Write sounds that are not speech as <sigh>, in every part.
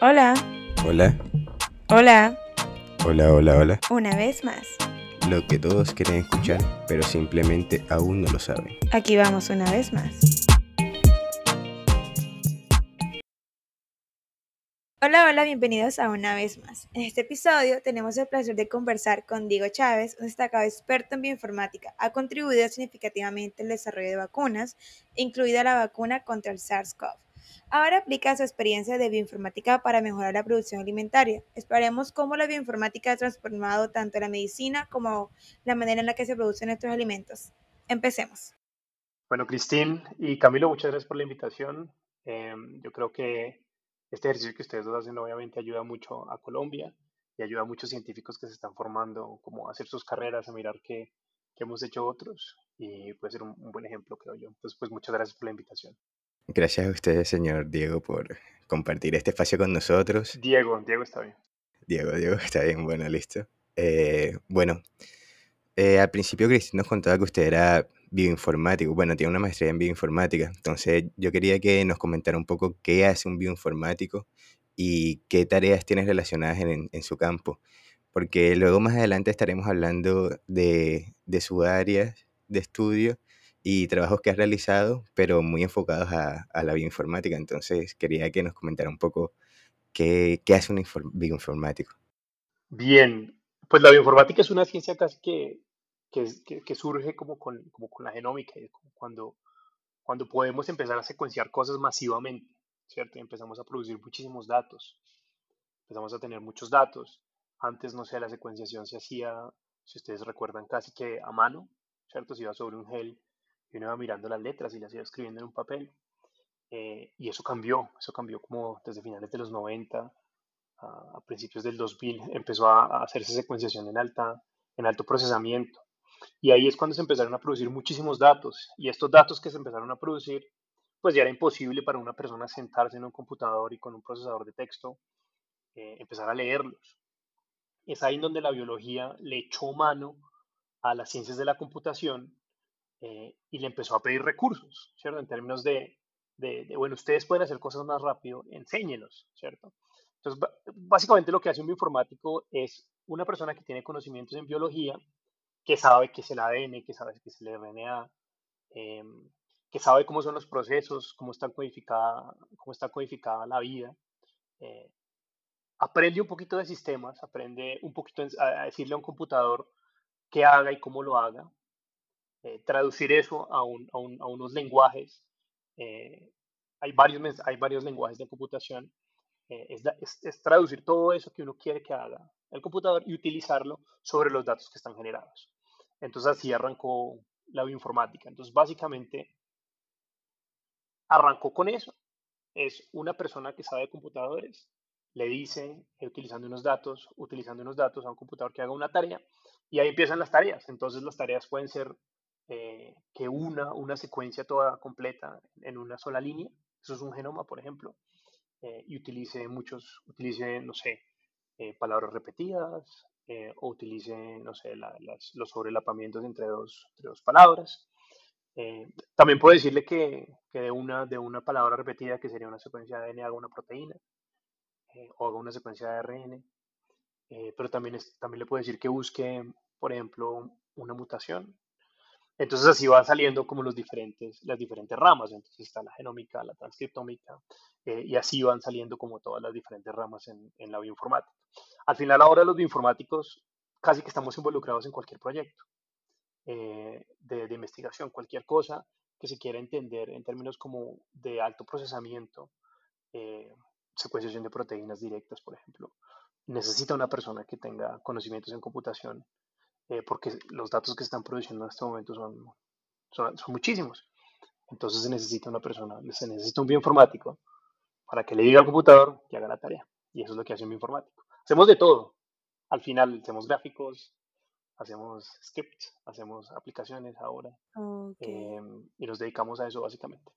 Hola, Hola, hola, hola, hola, hola. una vez más. Lo que todos quieren escuchar, pero simplemente aún no lo saben. Aquí vamos una vez más. Hola, hola, bienvenidos a una vez más. En este episodio tenemos el placer de conversar con Diego Chávez, un destacado experto en bioinformática. Ha contribuido significativamente al desarrollo de vacunas, incluida la vacuna contra el SARS-CoV. Ahora aplica su experiencia de bioinformática para mejorar la producción alimentaria. Esperemos cómo la bioinformática ha transformado tanto la medicina como la manera en la que se producen nuestros alimentos. Empecemos. Bueno, Cristín y Camilo, muchas gracias por la invitación. Em, yo creo que este ejercicio que ustedes dos hacen obviamente ayuda mucho a Colombia y ayuda a muchos científicos que se están formando, como a hacer sus carreras, a mirar qué, qué hemos hecho otros y puede ser un, un buen ejemplo, creo yo. Entonces, pues muchas gracias por la invitación. Gracias a ustedes, señor Diego, por compartir este espacio con nosotros. Diego, Diego está bien. Diego, Diego, <laughs> está bien, bueno, listo. Eh, bueno, eh, al principio Cristina nos contaba que usted era bioinformático, bueno, tiene una maestría en bioinformática, entonces yo quería que nos comentara un poco qué hace un bioinformático y qué tareas tiene relacionadas en, en su campo, porque luego más adelante estaremos hablando de, de su área de estudio y trabajos que has realizado, pero muy enfocados a, a la bioinformática, entonces quería que nos comentara un poco qué, qué hace un infor- bioinformático. Bien, pues la bioinformática es una ciencia casi que, que, que- surge como con, como con la genómica, como cuando, cuando podemos empezar a secuenciar cosas masivamente, ¿cierto? Y empezamos a producir muchísimos datos, empezamos a tener muchos datos. Antes, no sé, la secuenciación se hacía, si ustedes recuerdan, casi que a mano, ¿cierto? Se iba sobre un gel uno iba mirando las letras y las iba escribiendo en un papel. eh, y eso cambió, eso cambió como desde finales de los 90 a, principios del 2000 empezó a, a hacerse secuenciación en alta, en alto procesamiento. Y ahí es cuando se empezaron a producir muchísimos datos. Y estos datos que se empezaron a producir, pues ya era imposible para una persona sentarse en un computador y con un procesador de texto eh, empezar a leerlos. Es ahí donde la biología le echó mano a las ciencias de la computación eh, y le empezó a pedir recursos, ¿cierto? En términos de, de, de, bueno, ustedes pueden hacer cosas más rápido, enséñenos, ¿cierto? Entonces, básicamente lo que hace un bioinformático es una persona que tiene conocimientos en biología, que sabe qué es el ADN, que sabe qué es el RNA, eh, que sabe cómo son los procesos, cómo está codificada, cómo está codificada la vida, eh, aprende un poquito de sistemas, aprende un poquito a decirle a un computador qué haga y cómo lo haga, eh, traducir eso a, un- a un- a unos lenguajes. eh, hay, varios, hay varios lenguajes de computación. eh, es, es- es traducir todo eso que uno quiere que haga el computador y utilizarlo sobre los datos que están generados. Entonces así arrancó la bioinformática. Entonces básicamente arrancó con eso. Es una persona que sabe de computadores, le dice, eh, utilizando unos datos, utilizando unos datos a un computador que haga una tarea, y ahí empiezan las tareas. Entonces las tareas pueden ser eh, que una, una secuencia toda completa en una sola línea, eso es un genoma, por ejemplo, eh, y utilice muchos, utilice, no sé, eh, palabras repetidas, o utilice, no sé, los sobrelapamientos entre dos, entre dos palabras. También puedo decirle que, que de, una, de una palabra repetida, que sería una secuencia de ADN, haga una proteína, o haga una secuencia de ARN, pero también, también le puedo decir que busque, por ejemplo, una mutación. Entonces así van saliendo como los diferentes, las diferentes ramas. Entonces está la genómica, la transcriptómica, eh, y así van saliendo como todas las diferentes ramas en, en la bioinformática. Al final, ahora los bioinformáticos casi que estamos involucrados en cualquier proyecto eh, de, investigación, cualquier cosa que se quiera entender en términos como de alto procesamiento, eh, secuenciación de proteínas directas, por ejemplo, necesita una persona que tenga conocimientos en computación, eh, porque los datos que se están produciendo en este momento son, son, son muchísimos. Entonces se necesita una persona, se necesita un bioinformático para que le diga al computador que haga la tarea. Y eso es lo que hace un bioinformático. Hacemos de todo. Al final hacemos gráficos, hacemos scripts, hacemos aplicaciones ahora, Ok. eh, y nos dedicamos a eso básicamente.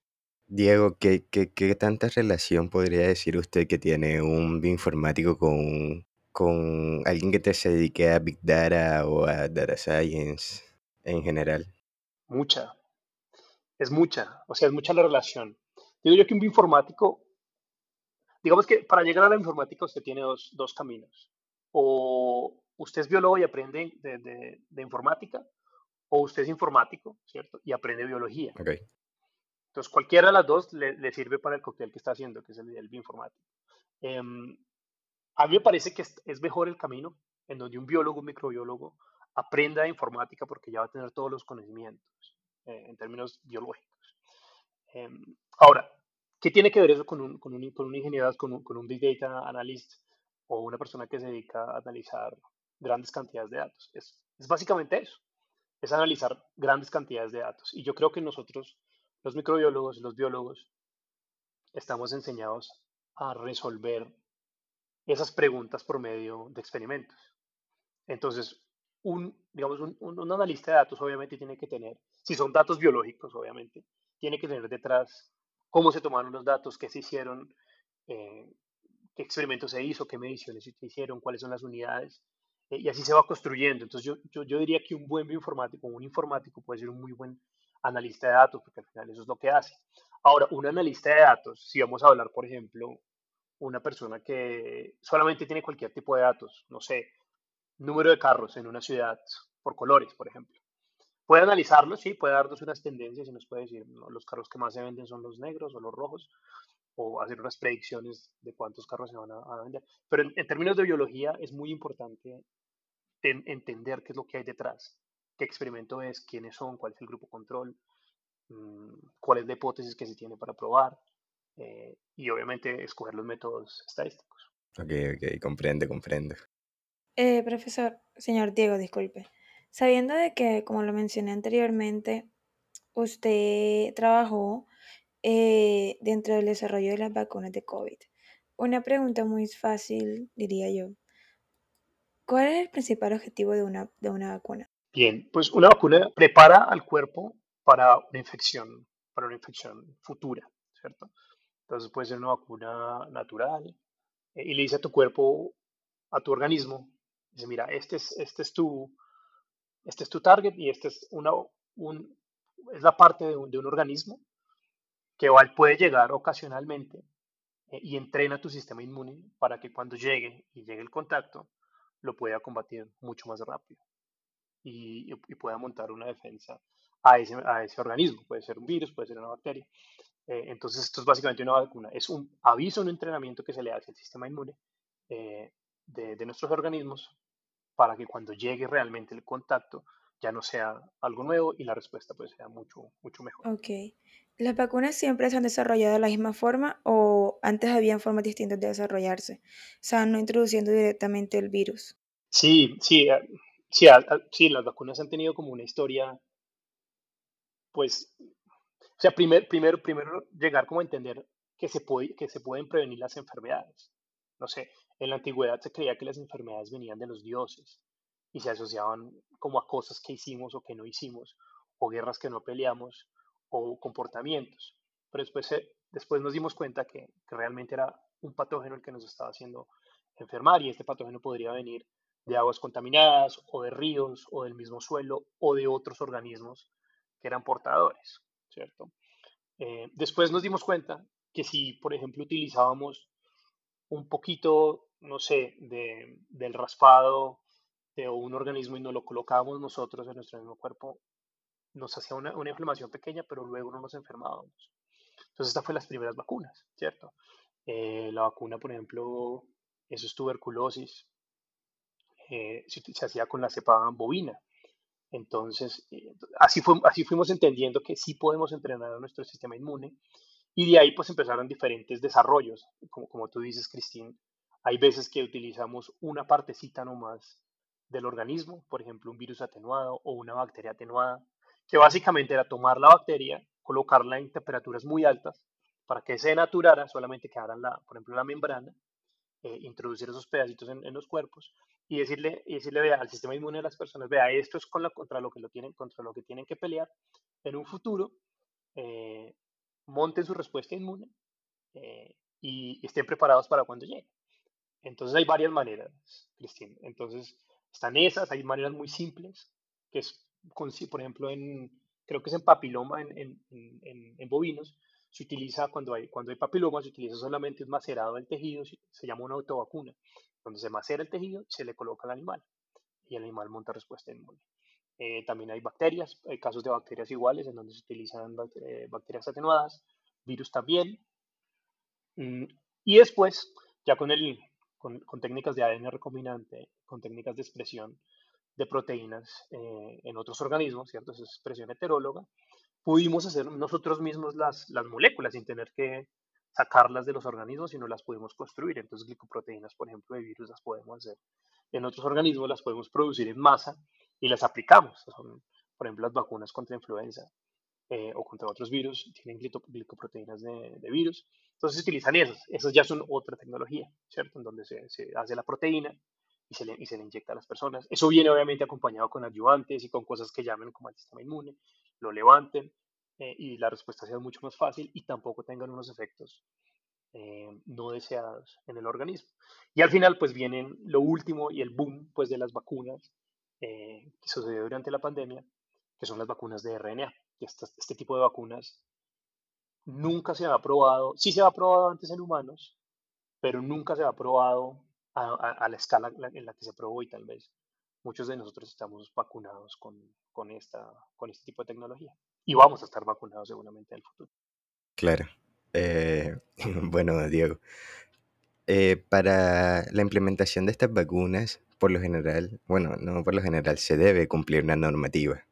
Diego, ¿qué, qué, qué tanta relación podría decir usted que tiene un bioinformático con, con alguien que te se dedique a Big Data o a Data Science en general? Mucha, es mucha, o sea, es mucha la relación. Digo yo que un bioinformático digamos que para llegar a la informática usted tiene dos, dos caminos. O usted es biólogo y aprende de, de, informática, o usted es informático, ¿cierto? Y aprende biología. Okay. Entonces, cualquiera de las dos le, le, sirve para el cóctel que está haciendo, que es el, el bioinformático. Em, a mí me parece que es, mejor el camino en donde un biólogo, un microbiólogo, aprenda informática porque ya va a tener todos los conocimientos eh, en términos biológicos. Em, ahora, ¿qué tiene que ver eso con un, con un, con un Big Data Analyst o una persona que se dedica a analizar grandes cantidades de datos? Es, es básicamente eso, es analizar grandes cantidades de datos. Y yo creo que nosotros, los microbiólogos los biólogos, estamos enseñados a resolver esas preguntas por medio de experimentos. Entonces, un, digamos, un, un, analista de datos obviamente tiene que tener, si son datos biológicos, obviamente, tiene que tener detrás cómo se tomaron los datos, qué se hicieron, eh, qué experimento se hizo, qué mediciones se hicieron, cuáles son las unidades, eh, y así se va construyendo. Entonces yo, yo, yo, diría que un buen bioinformático, un informático puede ser un muy buen analista de datos, porque al final eso es lo que hace. Ahora, un analista de datos, si vamos a hablar, por ejemplo, una persona que solamente tiene cualquier tipo de datos, no sé, número de carros en una ciudad por colores, por ejemplo. Puede analizarlo, sí, puede darnos unas tendencias y nos puede decir, los carros que más se venden son los negros o los rojos, o hacer unas predicciones de cuántos carros se van a, vender. Pero en, términos de biología es muy importante entender qué es lo que hay detrás, qué experimento es, quiénes son, cuál es el grupo control, mm, cuál es la hipótesis que se tiene para probar, eh, y obviamente escoger los métodos estadísticos. Ok, ok, comprende, comprende. Eh, profesor, señor Diego, disculpe. Sabiendo de que, como lo mencioné anteriormente, usted trabajó eh, dentro del desarrollo de las vacunas de COVID. Una pregunta muy fácil, diría yo. ¿Cuál es el principal objetivo de una, de una vacuna? Bien, pues una vacuna prepara al cuerpo para una infección, para una infección futura, ¿cierto? Entonces puede ser una vacuna natural eh, y le dice a tu cuerpo, a tu organismo, Dice, mira, este es, este es, tu, este es tu target y este es, una, un, es la parte de un, de un organismo que puede llegar ocasionalmente eh, y entrena tu sistema inmune para que cuando llegue y llegue el contacto, lo pueda combatir mucho más rápido y, y, pueda montar una defensa a ese, a ese, organismo. Puede ser un virus, puede ser una bacteria. Eh, entonces, esto es básicamente una vacuna. Es un aviso, un entrenamiento que se le hace al sistema inmune eh, de, nuestros organismos para que cuando llegue realmente el contacto ya no sea algo nuevo y la respuesta pues sea mucho, mucho mejor. Ok. ¿Las vacunas siempre se han desarrollado de la misma forma o antes habían formas distintas de desarrollarse? O sea, no introduciendo directamente el virus. Sí, sí, eh, sí, sí, las vacunas han tenido como una historia, pues, o sea, primer, primero, primero llegar como a entender que se, puede, que se pueden prevenir las enfermedades. No sé, en la antigüedad se creía que las enfermedades venían de los dioses y se asociaban como a cosas que hicimos o que no hicimos, o guerras que no peleamos, o comportamientos. Pero después, después nos dimos cuenta que, realmente era un patógeno el que nos estaba haciendo enfermar y este patógeno podría venir de aguas contaminadas o de ríos o del mismo suelo o de otros organismos que eran portadores, ¿cierto? Eh, después nos dimos cuenta que si, por ejemplo, utilizábamos un poquito no sé, de, del raspado de un organismo y nos lo colocábamos nosotros en nuestro mismo cuerpo, nos hacía una, inflamación pequeña, pero luego no nos enfermábamos. Entonces, estas fueron las primeras vacunas, ¿cierto? Eh, la vacuna, por ejemplo, eso es tuberculosis, eh, se, hacía con la cepa bovina. Entonces, eh, así, fue, así fuimos entendiendo que sí podemos entrenar a nuestro sistema inmune y de ahí pues empezaron diferentes desarrollos, como, como tú dices, Cristín, hay veces que utilizamos una partecita nomás del organismo, por ejemplo, un virus atenuado o una bacteria atenuada, que básicamente era tomar la bacteria, colocarla en temperaturas muy altas para que se naturara, solamente quedara, la, por ejemplo, la membrana, eh, introducir esos pedacitos en, los cuerpos y decirle, y decirle vea, al sistema inmune de las personas, vea, esto es con contra, lo que lo tienen, contra lo que tienen que pelear en un futuro, eh, monten su respuesta inmune eh, y estén preparados para cuando llegue. Entonces hay varias maneras, Cristina. Entonces están esas, hay maneras muy simples, que es, por ejemplo, en, creo que es en papiloma, en, en, en, bovinos, se utiliza cuando hay, cuando hay papiloma, se utiliza solamente un macerado del tejido, se llama una autovacuna, donde se macera el tejido, se le coloca al animal y el animal monta respuesta inmune. Eh, también hay bacterias, hay casos de bacterias iguales en donde se utilizan eh, bacterias atenuadas, virus también. Mm, y después, ya con, el, con, técnicas de ADN recombinante, con técnicas de expresión de proteínas eh, en otros organismos, ¿cierto? Esa es expresión heteróloga, pudimos hacer nosotros mismos las, las moléculas sin tener que sacarlas de los organismos, sino las pudimos construir. Entonces, glicoproteínas, por ejemplo, de virus las podemos hacer en otros organismos, las podemos producir en masa y las aplicamos. Son, por ejemplo, las vacunas contra influenza eh, o contra otros virus tienen glicoproteínas de, de, virus. Entonces, se utilizan esas. Esas ya son otra tecnología, ¿cierto? En donde se, se hace la proteína y se, le, y se le inyecta a las personas. Eso viene obviamente acompañado con ayudantes y con cosas que llamen como el sistema inmune, lo levanten eh, y la respuesta sea mucho más fácil y tampoco tengan unos efectos eh, no deseados en el organismo. Y al final pues vienen lo último y el boom pues de las vacunas eh, que sucedió durante la pandemia, que son las vacunas de RNA. Este, este tipo de vacunas nunca se ha probado, sí se ha probado antes en humanos, pero nunca se ha probado a, a, la escala en la que se probó y tal vez muchos de nosotros estamos vacunados con, con, esta, con este tipo de tecnología y vamos a estar vacunados seguramente en el futuro. Claro. Eh, <laughs> bueno, Diego, eh, para la implementación de estas vacunas, por lo general, bueno, no por lo general, se debe cumplir una normativa,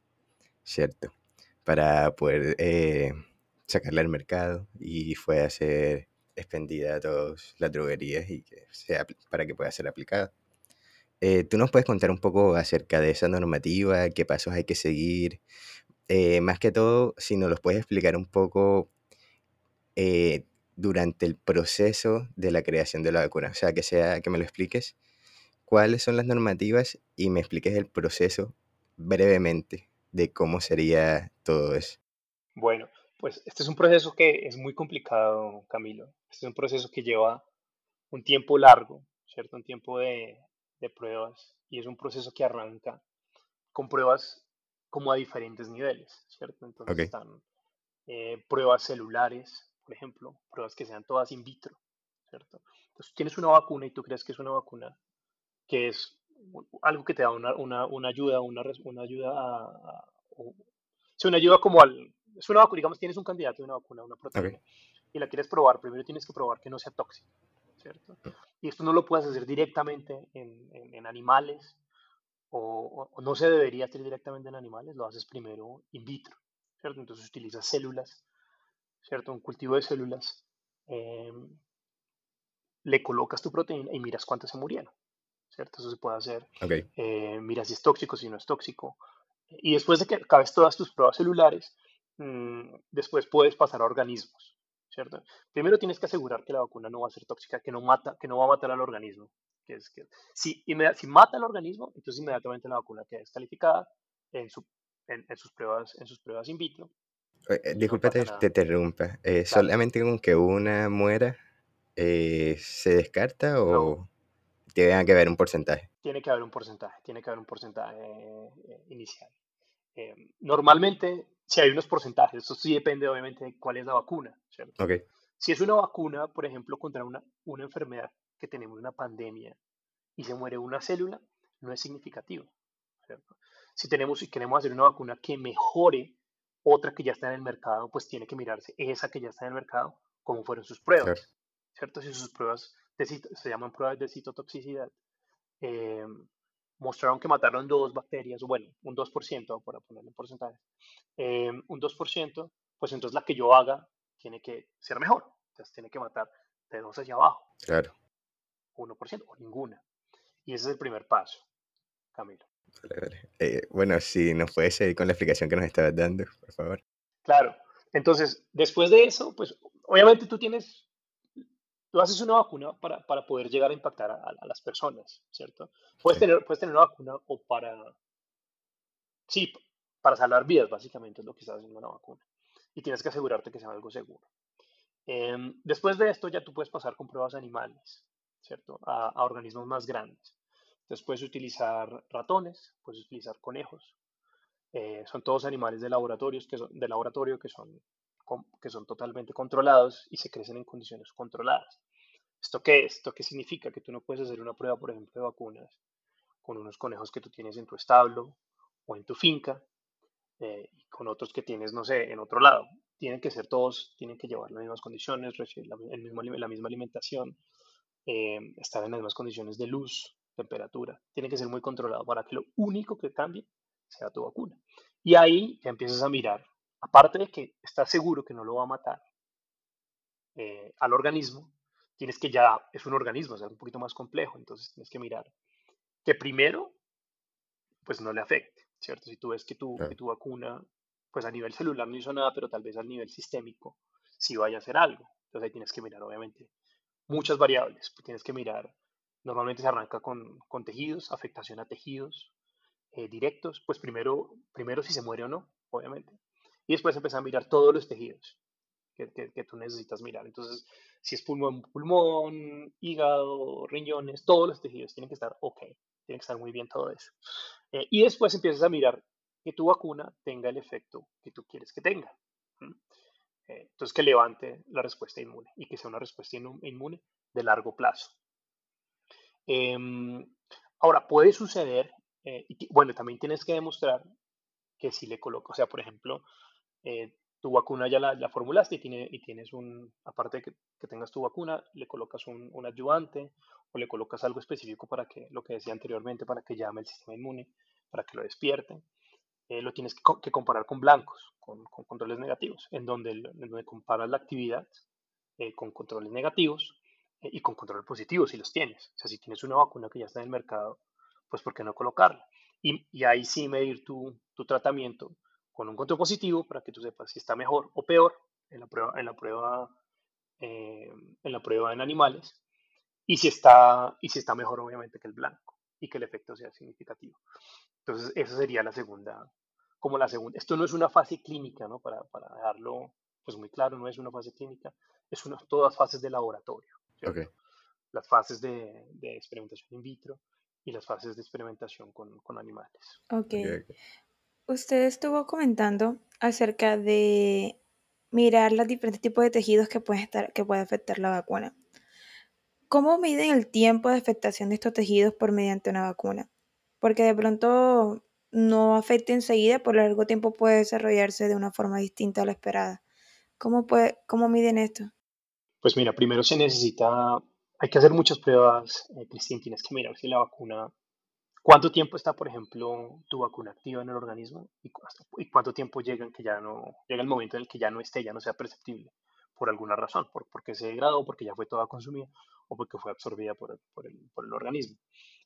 ¿cierto? Para poder eh, sacarla al mercado y pueda ser expendida a todas las droguerías y que sea, para que pueda ser aplicada. Eh, ¿Tú nos puedes contar un poco acerca de esa normativa? ¿Qué pasos hay que seguir? Eh, más que todo, si nos los puedes explicar un poco eh, durante el proceso de la creación de la vacuna. O sea, que, sea, que me lo expliques cuáles son las normativas y me expliques el proceso brevemente de cómo sería todo eso. Bueno, pues este es un proceso que es muy complicado, Camilo. Este es un proceso que lleva un tiempo largo, ¿cierto? Un tiempo de, de pruebas y es un proceso que arranca con pruebas como a diferentes niveles, ¿cierto? Entonces están eh, pruebas celulares, por ejemplo, pruebas que sean todas in vitro, ¿cierto? Entonces tienes una vacuna y tú crees que es una vacuna que es algo que te da una, una, una ayuda, una, una ayuda a, a una ayuda como al, es una vacuna, digamos, tienes un candidato de una vacuna, una proteína, y la quieres probar, primero tienes que probar que no sea tóxica, ¿cierto? Y esto no lo puedes hacer directamente en, en, animales, o, no se debería hacer directamente en animales, lo haces primero in vitro, ¿cierto? Entonces utilizas células, ¿cierto? Un cultivo de células, em, le colocas tu proteína y miras cuántas se murieron, ¿cierto? Eso se puede hacer. Okay. Eh, miras si es tóxico, si no es tóxico. Y después de que acabes todas tus pruebas celulares, mmm, después puedes pasar a organismos, ¿cierto? Primero tienes que asegurar que la vacuna no va a ser tóxica, que no, mata, que no va a matar al organismo. Que es que, si, si mata al organismo, entonces inmediatamente la vacuna queda descalificada en, su, en, en sus, pruebas, en sus pruebas in vitro. Eh, disculpa, te, te interrumpa. Eh, ¿Solamente con que una muera eh, se descarta o no. tiene que haber un porcentaje? Tiene que haber un porcentaje, tiene que haber un porcentaje eh, inicial. Eh, normalmente si hay unos porcentajes, eso sí depende obviamente de cuál es la vacuna, ¿cierto? Okay. Si es una vacuna, por ejemplo, contra una, una enfermedad que tenemos una pandemia y se muere una célula, no es significativo, ¿cierto? Si tenemos si queremos hacer una vacuna que mejore otra que ya está en el mercado, pues tiene que mirarse esa que ya está en el mercado, cómo fueron sus pruebas, claro. ¿cierto? Si sus pruebas de, se llaman pruebas de citotoxicidad, eh, mostraron que mataron dos bacterias, bueno, un 2%, para ponerle porcentaje, eh, un 2%, pues entonces la que yo haga tiene que ser mejor. Entonces tiene que matar de dos hacia abajo. Claro. 1% o ninguna. Y ese es el primer paso, Camilo. Vale, vale. Eh, bueno, si nos puedes seguir con la explicación que nos estabas dando, por favor. Claro. Entonces, después de eso, pues obviamente tú tienes tú haces una vacuna para, para poder llegar a impactar a, a, las personas, ¿cierto? Puedes, sí. tener, puedes tener una vacuna o para, sí, para salvar vidas, básicamente es lo que estás haciendo una vacuna. Y tienes que asegurarte que sea algo seguro. Eh, después de esto ya tú puedes pasar con pruebas animales, ¿cierto? A, a organismos más grandes. Entonces puedes utilizar ratones, puedes utilizar conejos. Eh, son todos animales de, laboratorios que son, de laboratorio que son que son totalmente controlados y se crecen en condiciones controladas. ¿Esto qué es? ¿Esto qué significa? Que tú no puedes hacer una prueba, por ejemplo, de vacunas con unos conejos que tú tienes en tu establo o en tu finca eh, con otros que tienes, no sé, en otro lado. Tienen que ser todos, tienen que llevar las mismas condiciones, recibir la, el mismo, la misma alimentación, eh, estar en las mismas condiciones de luz, temperatura. Tiene que ser muy controlado para que lo único que cambie sea tu vacuna. Y ahí ya empiezas a mirar, aparte de que estás seguro que no lo va a matar eh, al organismo, tienes que ya, es un organismo, es un poquito más complejo, entonces tienes que mirar que primero, pues no le afecte, ¿cierto? Si tú ves que tu, que tu vacuna, pues a nivel celular no hizo nada, pero tal vez a nivel sistémico sí vaya a hacer algo. Entonces ahí tienes que mirar, obviamente, muchas variables. Tienes que mirar, normalmente se arranca con, con tejidos, afectación a tejidos eh, directos, pues primero, primero si se muere o no, obviamente. Y después empezar a mirar todos los tejidos que, que, tú necesitas mirar. Entonces, si es pulmón, pulmón, hígado, riñones, todos los tejidos tienen que estar ok, tiene que estar muy bien todo eso. Eh, y después empiezas a mirar que tu vacuna tenga el efecto que tú quieres que tenga. Eh, entonces, que levante la respuesta inmune y que sea una respuesta inmune de largo plazo. Em, ahora, puede suceder, eh, y, bueno, también tienes que demostrar que si le coloco, o sea, por ejemplo, eh, tu vacuna ya la, formulaste y, tiene, y, tienes un, aparte de que, tengas tu vacuna, le colocas un, un, ayudante o le colocas algo específico para que, lo que decía anteriormente, para que llame el sistema inmune, para que lo despierte. Eh, lo tienes que, comparar con blancos, con, controles negativos, en donde, en comparas la actividad eh, con controles negativos y con controles positivos si los tienes. O sea, si tienes una vacuna que ya está en el mercado, pues ¿por qué no colocarla? Y, y ahí sí medir tu, tratamiento con un control positivo para que tú sepas si está mejor o peor en la prueba en, la prueba, en, la prueba en animales y si, está, y si está mejor obviamente que el blanco y que el efecto sea significativo. Entonces, esa sería la segunda, como la segunda. Esto no es una fase clínica, ¿no? Para, para dejarlo pues muy claro, no es una fase clínica, es una, todas fases de laboratorio. Las fases de, de, experimentación in vitro y las fases de experimentación con, con animales. Ok. Usted estuvo comentando acerca de mirar los diferentes tipos de tejidos que pueden estar, que puede afectar la vacuna. ¿Cómo miden el tiempo de afectación de estos tejidos por mediante una vacuna? porque de pronto no afecta enseguida, por largo tiempo puede desarrollarse de una forma distinta a la esperada. ¿Cómo, puede, cómo miden esto? Pues mira, primero se necesita, hay que hacer muchas pruebas, eh, Cristín, tienes que mirar si la vacuna, cuánto tiempo está, por ejemplo, tu vacuna activa en el organismo y, cuánto tiempo llega en que ya no, llega el momento en el que ya no esté, ya no sea perceptible por alguna razón, por, porque se degradó, porque ya fue toda consumida o porque fue absorbida por, por, el, por el organismo.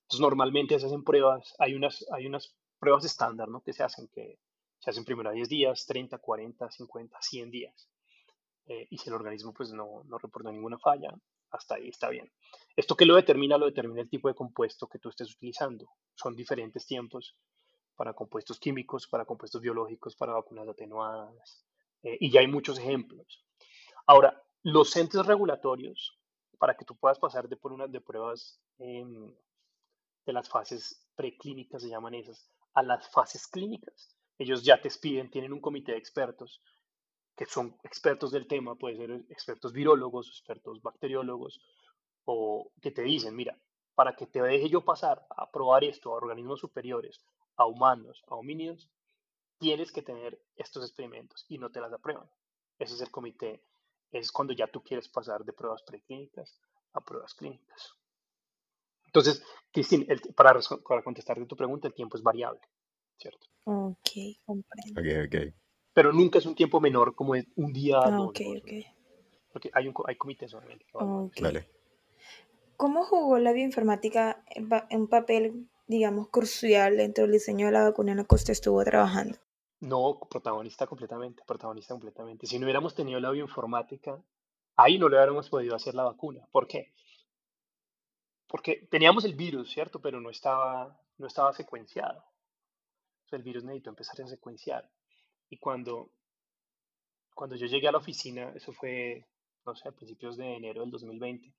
Entonces, normalmente se hacen pruebas, hay unas, hay unas pruebas estándar ¿no? que se hacen, que se hacen primero a 10 días, 30, 40, 50, 100 días. Eh, y si el organismo pues, no, no reporta ninguna falla, hasta ahí está bien. Esto que lo determina, lo determina el tipo de compuesto que tú estés utilizando. Son diferentes tiempos para compuestos químicos, para compuestos biológicos, para vacunas atenuadas. Eh, y ya hay muchos ejemplos. Ahora, los entes regulatorios, para que tú puedas pasar de por unas de pruebas eh, de las fases preclínicas, se llaman esas, a las fases clínicas. Ellos ya te piden, tienen un comité de expertos que son expertos del tema, puede ser expertos virólogos, expertos bacteriólogos, o que te dicen, mira, para que te deje yo pasar a probar esto a organismos superiores, a humanos, a homínidos, tienes que tener estos experimentos y no te las aprueban. Ese es el comité, es cuando ya tú quieres pasar de pruebas preclínicas a pruebas clínicas. Entonces, Cristina, para, para contestarte tu pregunta, el tiempo es variable, ¿cierto? Ok, comprendo. Ok, ok. Pero nunca es un tiempo menor como es un día. Ah, ok, ok. Porque hay, un, hay comités solamente. Okay. Vale. ¿Cómo jugó la bioinformática un papel, digamos, crucial dentro del diseño de la vacuna en la que usted estuvo trabajando? No, protagonista completamente, protagonista completamente. Si no hubiéramos tenido la bioinformática, ahí no le hubiéramos podido hacer la vacuna. ¿Por qué? porque teníamos el virus, ¿cierto? Pero no estaba, no estaba secuenciado. O sea, el virus necesitó empezar a secuenciar. Y cuando, cuando yo llegué a la oficina, eso fue, no sé, a principios de enero del 2020,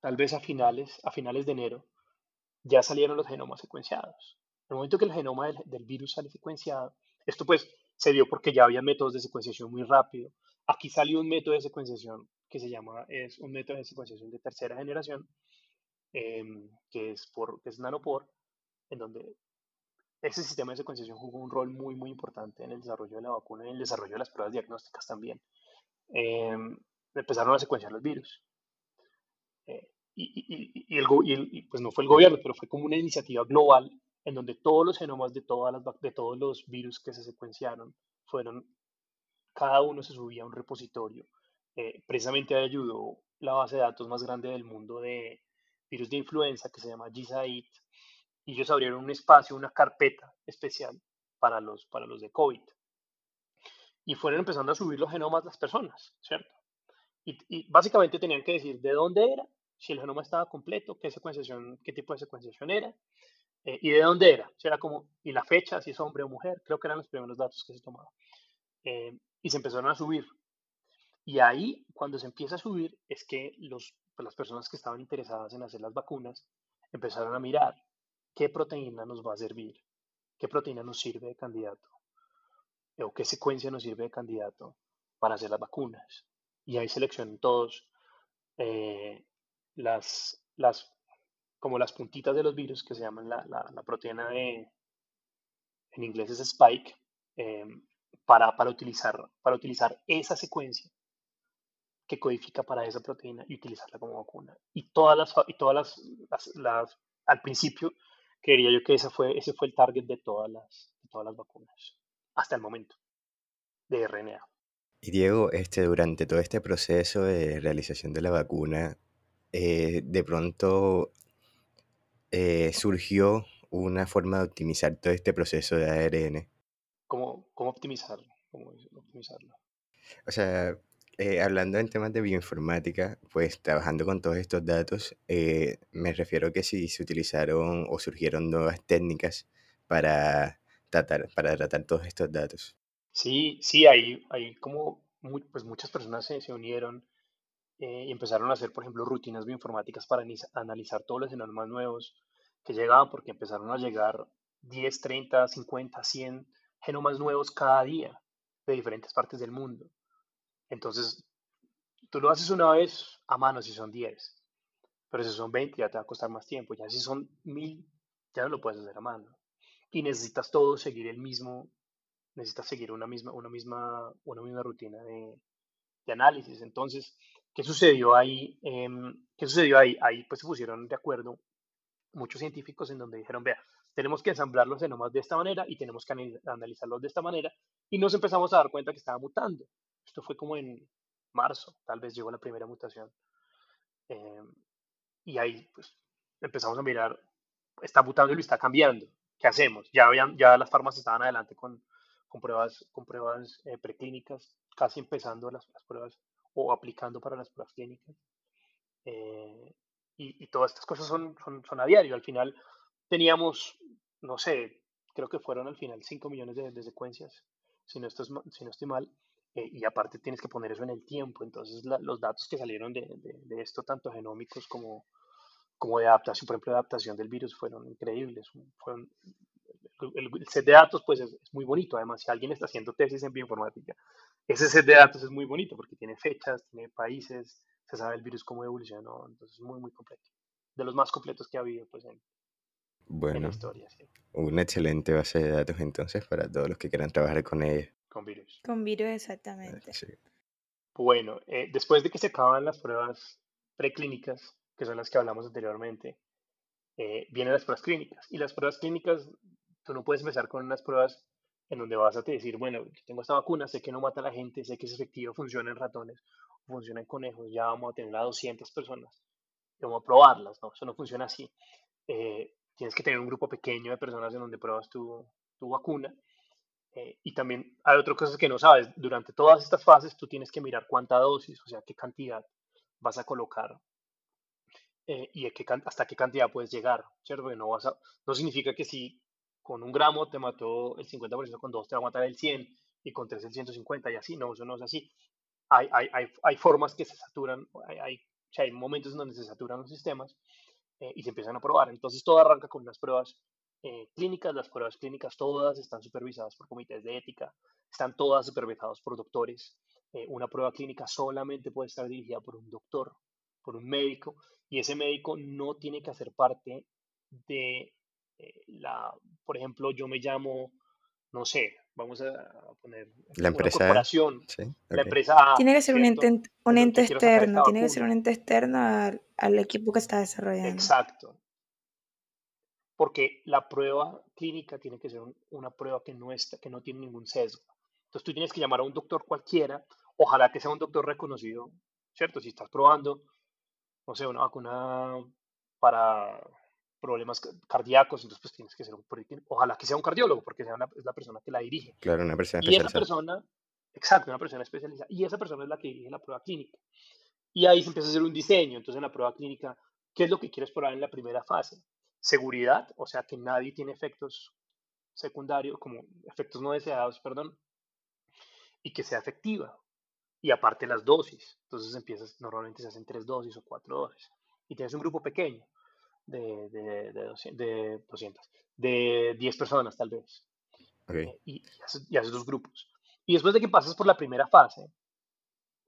tal vez a finales, a finales de enero, ya salieron los genomas secuenciados. En el momento que el genoma del, del virus sale secuenciado, esto pues se dio porque ya había métodos de secuenciación muy rápido. Aquí salió un método de secuenciación que se llama, es un método de secuenciación de tercera generación, em, que, es por, que es nanopor, en donde ese sistema de secuenciación jugó un rol muy, muy importante en el desarrollo de la vacuna y en el desarrollo de las pruebas diagnósticas también. Em, empezaron a secuenciar los virus. Eh, y, y, el, pues no fue el gobierno, pero fue como una iniciativa global en donde todos los genomas de, todas las, de todos los virus que se secuenciaron fueron, cada uno se subía a un repositorio. Eh, precisamente ayudó la base de datos más grande del mundo de virus de influenza que se llama GSAID y ellos abrieron un espacio, una carpeta especial para los, para los de COVID. Y fueron empezando a subir los genomas las personas, ¿cierto? Y, básicamente tenían que decir de dónde era, si el genoma estaba completo, qué secuenciación, qué tipo de secuenciación era, eh, y de dónde era. Era como, y la fecha, si es hombre o mujer, creo que eran los primeros datos que se tomaban. Eh, y se empezaron a subir. Y ahí, cuando se empieza a subir, es que los, pues, las personas que estaban interesadas en hacer las vacunas empezaron a mirar qué proteína nos va a servir, qué proteína nos sirve de candidato, o qué secuencia nos sirve de candidato para hacer las vacunas y ahí seleccionan todos eh, las, las, como las puntitas de los virus que se llaman la, la, proteína de, en inglés es spike, em, para, para, utilizar, para utilizar esa secuencia que codifica para esa proteína y utilizarla como vacuna. Y todas las, y todas las, las, al principio, creería yo que ese fue, ese fue el target de todas las, de todas las vacunas, hasta el momento, de RNA. Y Diego, este, durante todo este proceso de realización de la vacuna, eh, de pronto eh, surgió una forma de optimizar todo este proceso de ARN. ¿Cómo, cómo optimizarlo? ¿Cómo optimizarlo? O sea, eh, hablando en temas de bioinformática, pues trabajando con todos estos datos, me refiero que si se utilizaron o surgieron nuevas técnicas para tratar, para tratar todos estos datos. Sí, sí, ahí, ahí como pues muchas personas se, unieron eh, y empezaron a hacer, por ejemplo, rutinas bioinformáticas para analizar todos los genomas nuevos que llegaban, porque empezaron a llegar 10, 30, 50, 100 genomas nuevos cada día de diferentes partes del mundo. Entonces, tú lo haces una vez a mano si son 10, pero si son 20 ya te va a costar más tiempo, ya si son 1000 ya no lo puedes hacer a mano. Y necesitas todo seguir el mismo necesitas seguir una misma, una misma, una misma rutina de, de análisis. Entonces, ¿qué sucedió ahí? Em, ¿Qué sucedió ahí? Ahí pues se pusieron de acuerdo muchos científicos en donde dijeron, vea, tenemos que ensamblar los genomas de esta manera y tenemos que analizarlos de esta manera y nos empezamos a dar cuenta que estaba mutando. Esto fue como en marzo, tal vez llegó la primera mutación. Em, y ahí pues empezamos a mirar, está mutando y lo está cambiando. ¿Qué hacemos? Ya, habían, ya las farmacias estaban adelante con, con pruebas, con pruebas eh, preclínicas, casi empezando las, pruebas o aplicando para las pruebas clínicas. Eh, y, todas estas cosas son, son, a diario. Al final teníamos, no sé, creo que fueron al final 5 millones de, secuencias, si esto si no estoy mal. Eh, y aparte tienes que poner eso en el tiempo. Entonces los datos que salieron de, de, esto, tanto genómicos como, como de adaptación, por ejemplo, de adaptación del virus, fueron increíbles. Fueron el, set de datos pues es, muy bonito. Además, si alguien está haciendo tesis en bioinformática, ese set de datos es muy bonito porque tiene fechas, tiene países, se sabe el virus cómo evolucionó, entonces es muy, muy completo. De los más completos que ha habido pues en, bueno, la historia. Una excelente base de datos entonces para todos los que quieran trabajar con ella. Con virus. Con virus, exactamente. Bueno, eh, después de que se acaban las pruebas preclínicas, que son las que hablamos anteriormente, eh, vienen las pruebas clínicas. Y las pruebas clínicas Tú no puedes empezar con unas pruebas en donde vas a te decir, bueno, tengo esta vacuna, sé que no mata a la gente, sé que es efectiva, funciona en ratones, funciona en conejos, ya vamos a tener a 200 personas, vamos a probarlas, ¿no? Eso no funciona así. Eh, tienes que tener un grupo pequeño de personas en donde pruebas tu, tu vacuna. Eh, y también hay otra cosa que no sabes, durante todas estas fases tú tienes que mirar cuánta dosis, o sea, qué cantidad vas a colocar eh, y hasta qué cantidad puedes llegar, ¿cierto? no, vas no significa que si con un gramo te mató el 50%, con dos te va a matar el 100 y con tres el 150 y así, no, eso no es así. Hay, hay, hay, hay formas que se saturan, hay, hay, hay momentos en donde se saturan los sistemas eh, y se empiezan a probar. Entonces todo arranca con unas pruebas eh, clínicas, las pruebas clínicas todas están supervisadas por comités de ética, están todas supervisadas por doctores. Eh, una prueba clínica solamente puede estar dirigida por un doctor, por un médico, y ese médico no tiene que hacer parte de eh, la, por ejemplo, yo me llamo, no sé, vamos a poner La una empresa, corporación, sí, la ok. empresa A, Tiene que ser un ente, un ente externo, tiene que ser un ente externo al, al equipo que está desarrollando. Exacto. Porque la prueba clínica tiene que ser un- una prueba que no, está, que no tiene ningún sesgo. Entonces tú tienes que llamar a un doctor cualquiera, ojalá que sea un doctor reconocido, ¿cierto? Si estás probando, no sé, una vacuna para problemas ca- cardíacos, entonces pues tienes que ser un, ojalá que sea un cardiólogo, porque sea una- es la persona que la dirige. Claro, una persona Y esa especializada. persona, exacto, una persona especializada, y esa persona es la que dirige la prueba clínica. Y ahí se empieza a hacer un diseño. Entonces, en la prueba clínica, ¿qué es lo que quieres probar en la primera fase? Seguridad, o sea, que nadie tiene efectos secundarios, como efectos no deseados, perdón, y que sea efectiva. Y aparte las dosis. Entonces empiezas, normalmente se hacen tres dosis o cuatro dosis. Y tienes un grupo pequeño de, de, de, 200, de 200, de 10 personas tal vez. Eh, y, y haces, y haces dos grupos. Y después de que pasas por la primera fase,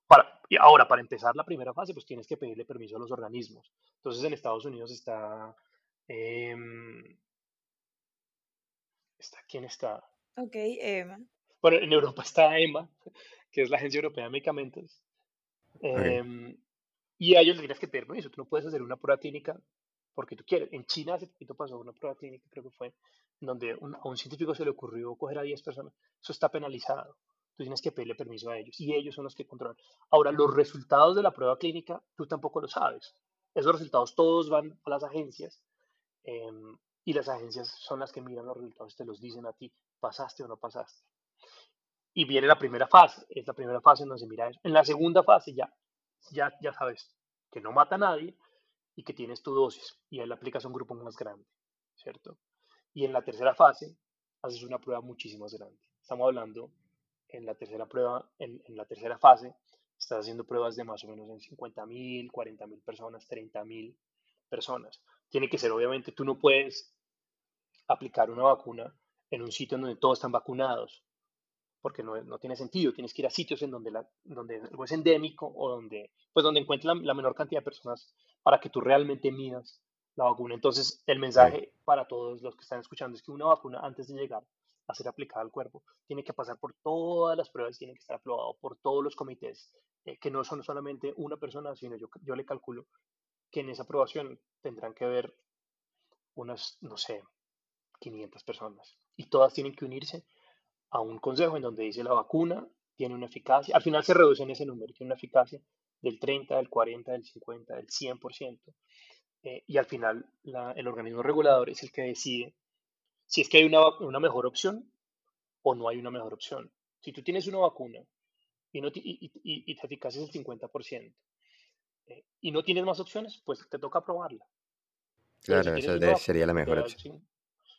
para, y ahora, para empezar la primera fase, pues tienes que pedirle permiso a los organismos. Entonces, en Estados Unidos está, em, está, ¿quién está? Ok, Emma. Bueno, en Europa está EMA, que es la Agencia Europea de Medicamentos. ok. em, y a ellos les tienes que pedir permiso. Tú no puedes hacer una prueba clínica porque tú quieres. En China hace poquito pasó una prueba clínica, creo que fue, donde un- a un científico se le ocurrió coger a 10 personas. Eso está penalizado. Tú tienes que pedirle permiso a ellos y ellos son los que controlan. Ahora, los resultados de la prueba clínica, tú tampoco lo sabes. Esos resultados todos van a las agencias em, y las agencias son las que miran los resultados te los dicen a ti, pasaste o no pasaste. Y viene la primera fase, es la primera fase en donde se mira eso. En la segunda fase ya, ya, ya sabes que no mata a nadie y que tienes tu dosis y ahí le aplicas a un grupo más grande, ¿cierto? Y en la tercera fase haces una prueba muchísimo más grande. Estamos hablando en la tercera prueba, en, en la tercera fase, estás haciendo pruebas de más o menos en 50 mil, 40 mil personas, 30 mil personas. Tiene que ser, obviamente, tú no puedes aplicar una vacuna en un sitio en donde todos están vacunados, porque no, no tiene sentido. Tienes que ir a sitios en donde, la, donde algo es endémico o donde, pues donde encuentres la, la menor cantidad de personas para que tú realmente midas la vacuna. Entonces, el mensaje para todos los que están escuchando es que una vacuna, antes de llegar a ser aplicada al cuerpo, tiene que pasar por todas las pruebas, tiene que estar aprobado por todos los comités, eh, que no son solamente una persona, sino yo, yo le calculo que en esa aprobación tendrán que ver unas, no sé, 500 personas. Y todas tienen que unirse a un consejo en donde dice la vacuna tiene una eficacia, al final se reduce en ese número, tiene una eficacia del 30, del 40, del 50, del 100%, eh, y al final el organismo regulador es el que decide si es que hay una, una mejor opción o no hay una mejor opción. Si tú tienes una vacuna y, no y, y, y- tu eficacia es el 50% eh, y no tienes más opciones, pues te toca probarla. Si claro, tienes esa sería la mejor opción.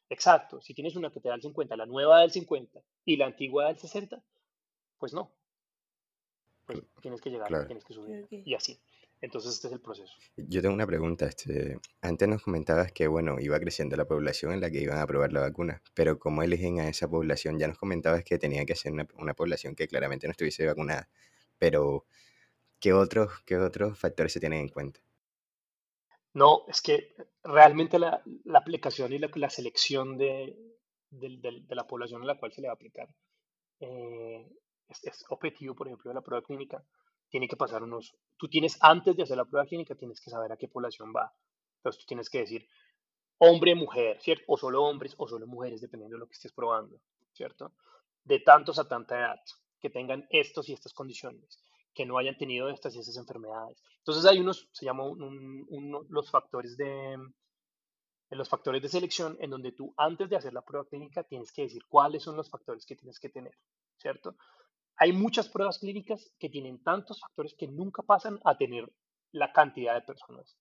Exacto, si tienes una que te da el 50, la nueva del 50 y la antigua del 60, pues no, pues tienes que llegar, Claro. tienes que subir y así. Entonces este es el proceso. Yo tengo una pregunta. Este, antes nos comentabas que, bueno, iba creciendo la población en la que iban a probar la vacuna, pero ¿cómo eligen a esa población? Ya nos comentabas que tenía que ser una, una población que claramente no estuviese vacunada, pero ¿qué otros, qué otros factores se tienen en cuenta? No, es que realmente la, la aplicación y la, la selección de, del- del- de la población a la cual se le va a aplicar eh, es, es objetivo, por ejemplo, de la prueba clínica, tiene que pasar unos, tú tienes, antes de hacer la prueba clínica, tienes que saber a qué población va. Entonces tú tienes que decir hombre, mujer, ¿cierto? O solo hombres o solo mujeres, dependiendo de lo que estés probando, ¿cierto? De tantos a tanta edad, que tengan estos y estas condiciones, que no hayan tenido estas y estas enfermedades. Entonces hay unos, se llama un- los factores de, en los factores de selección en donde tú antes de hacer la prueba clínica tienes que decir cuáles son los factores que tienes que tener, ¿cierto? Hay muchas pruebas clínicas que tienen tantos factores que nunca pasan a tener la cantidad de personas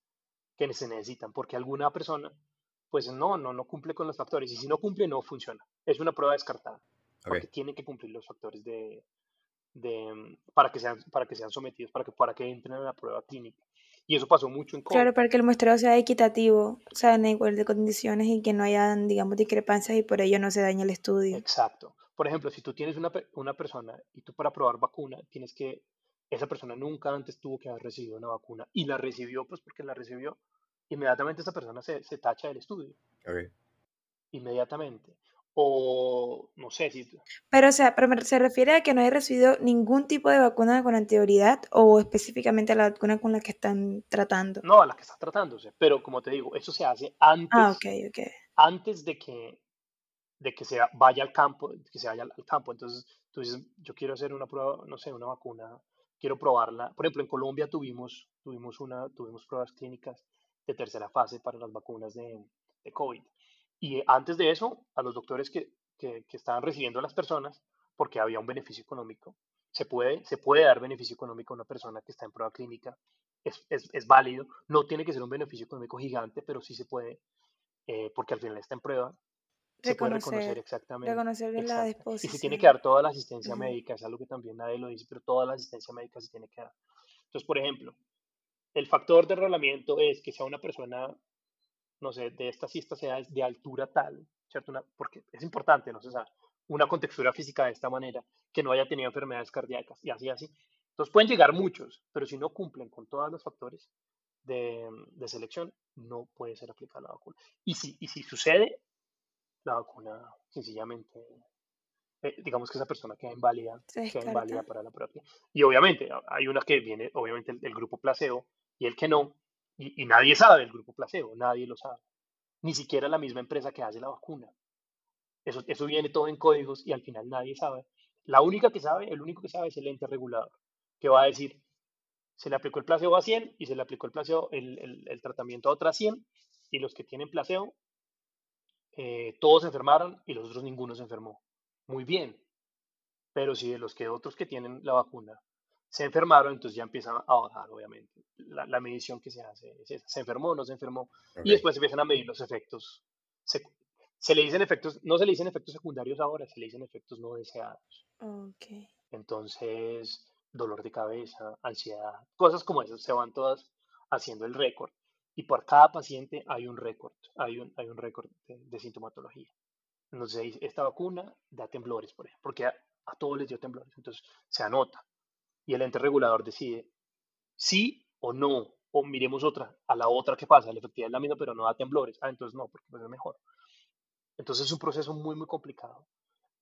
que se necesitan, porque alguna persona, pues no, no, no cumple con los factores y si no cumple no funciona. Es una prueba descartada, porque tiene que cumplir los factores de, de, para, que sean, para que sean sometidos, para que, para que entren a la prueba clínica. Y eso pasó mucho en COVID. Claro, para que el muestreo sea equitativo, o sea, en igual de condiciones y que no haya, digamos, discrepancias y por ello no se dañe el estudio. Exacto. Por ejemplo, si tú tienes una, una persona y tú para probar vacuna tienes que, esa persona nunca antes tuvo que haber recibido una vacuna y la recibió, pues porque la recibió, inmediatamente esa persona se, se tacha del estudio. Ok. Inmediatamente. O no sé si... Pero, o sea, pero se refiere a que no haya recibido ningún tipo de vacuna con anterioridad o específicamente a la vacuna con la que están tratando. No, a la que está tratándose. Pero como te digo, eso se hace antes, Ah, ok. antes de que, de que se vaya al campo, que se vaya al al campo. Entonces, tú dices, yo quiero hacer una prueba, no sé, una vacuna, quiero probarla. Por ejemplo, en Colombia tuvimos, tuvimos, una, tuvimos pruebas clínicas de tercera fase para las vacunas de, de COVID. Y antes de eso, a los doctores que, que, que estaban recibiendo a las personas, porque había un beneficio económico, se puede, se puede dar beneficio económico a una persona que está en prueba clínica, es, es, es válido, no tiene que ser un beneficio económico gigante, pero sí se puede, eh, porque al final está en prueba, se puede reconocer Reconocer, exactamente. reconocerle la Exacto. Y se tiene que dar toda la asistencia médica, es algo que también nadie lo dice, pero toda la asistencia médica se tiene que dar. Entonces, por ejemplo, el factor de enrolamiento es que sea una persona, no sé, de esta cista sea de altura tal, ¿cierto? Una- porque es importante, ¿no? O sea, una contextura física de esta manera, que no haya tenido enfermedades cardíacas y así, así. Entonces pueden llegar muchos, pero si no cumplen con todos los factores de, de selección, no puede ser aplicada la vacuna. Y si, y si sucede, la vacuna sencillamente, eh, digamos que esa persona queda inválida, Se queda inválida para la propia. Y obviamente hay una que viene, obviamente el, el grupo placebo y el que no, y, nadie sabe el grupo placebo, nadie lo sabe, ni siquiera la misma empresa que hace la vacuna. Eso, eso viene todo en códigos y al final nadie sabe. La única que sabe, el único que sabe es el ente regulador, que va a decir, se le aplicó el placebo a 100 y se le aplicó el placebo, el, el- el tratamiento a otras 100 y los que tienen placebo, eh, todos se enfermaron y los otros ninguno se enfermó. Muy bien, pero si de los que otros que tienen la vacuna se enfermaron, entonces ya empiezan a bajar, obviamente. La, la medición que se hace es esa, se enfermó o no se enfermó, y Ok. después se empiezan a medir los efectos. secu- se le dicen efectos, no se le dicen efectos secundarios ahora, se le dicen efectos no deseados. Ok. Entonces, dolor de cabeza, ansiedad, cosas como esas se van todas haciendo el récord. Y por cada paciente hay un récord, hay un, hay un récord de, de sintomatología. Entonces, esta vacuna da temblores, por ejemplo, porque a, a todos les dio temblores. Entonces, se anota. Y el ente regulador decide sí o no, o miremos otra, a la otra que pasa, la efectividad es la misma, pero no da temblores. Ah, entonces no, porque pues es mejor. Entonces es un proceso muy, muy complicado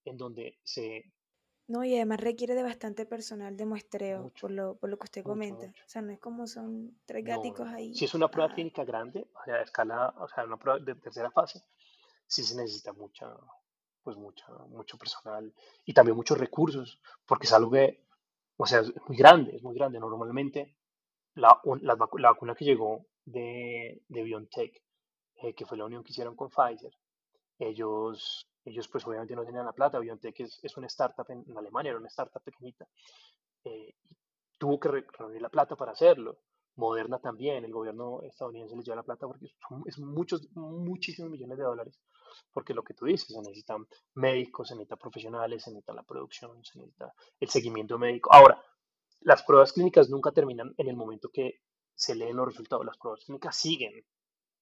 en donde se, No, y además requiere de bastante personal de muestreo, mucho, por lo, por lo que usted mucho, comenta. mucho. O sea, no es como son tres no, gaticos no. Si ahí. es una prueba Ah, clínica grande, o sea, a escala, o sea, una prueba de tercera fase, sí se necesita mucha, pues mucha, mucho personal y también muchos recursos, porque es algo que, o sea, es muy grande, es muy grande. Normalmente la, la la vacuna que llegó de, de BioNTech, eh, que fue la unión que hicieron con Pfizer, ellos, ellos pues obviamente no tenían la plata. BioNTech es, es una startup en, en Alemania, era una startup pequeñita, eh, tuvo que re- reunir la plata para hacerlo. Moderna también, el gobierno estadounidense les dio la plata porque son, es muchos, muchísimos millones de dólares. Porque lo que tú dices, se necesitan médicos, se necesitan profesionales, se necesita la producción, se necesita el seguimiento médico. Ahora, las pruebas clínicas nunca terminan en el momento que se leen los resultados. Las pruebas clínicas siguen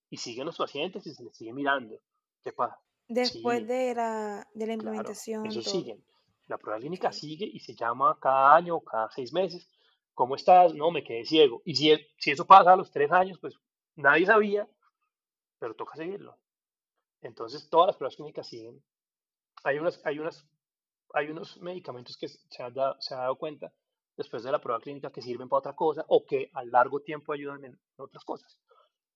y siguen los pacientes y se les sigue mirando. ¿Qué pasa? después Sí, de la, de la claro, implementación, eso todo. siguen. La prueba clínica sigue y se llama cada año o cada seis meses. ¿Cómo estás? No, me quedé ciego. Y si, e- si eso pasa a los tres años, pues nadie sabía, pero toca seguirlo. Entonces, todas las pruebas clínicas siguen. Hay unas, hay unas, hay unos medicamentos que se han dado, se ha dado cuenta después de la prueba clínica que sirven para otra cosa o que a largo tiempo ayudan en otras cosas.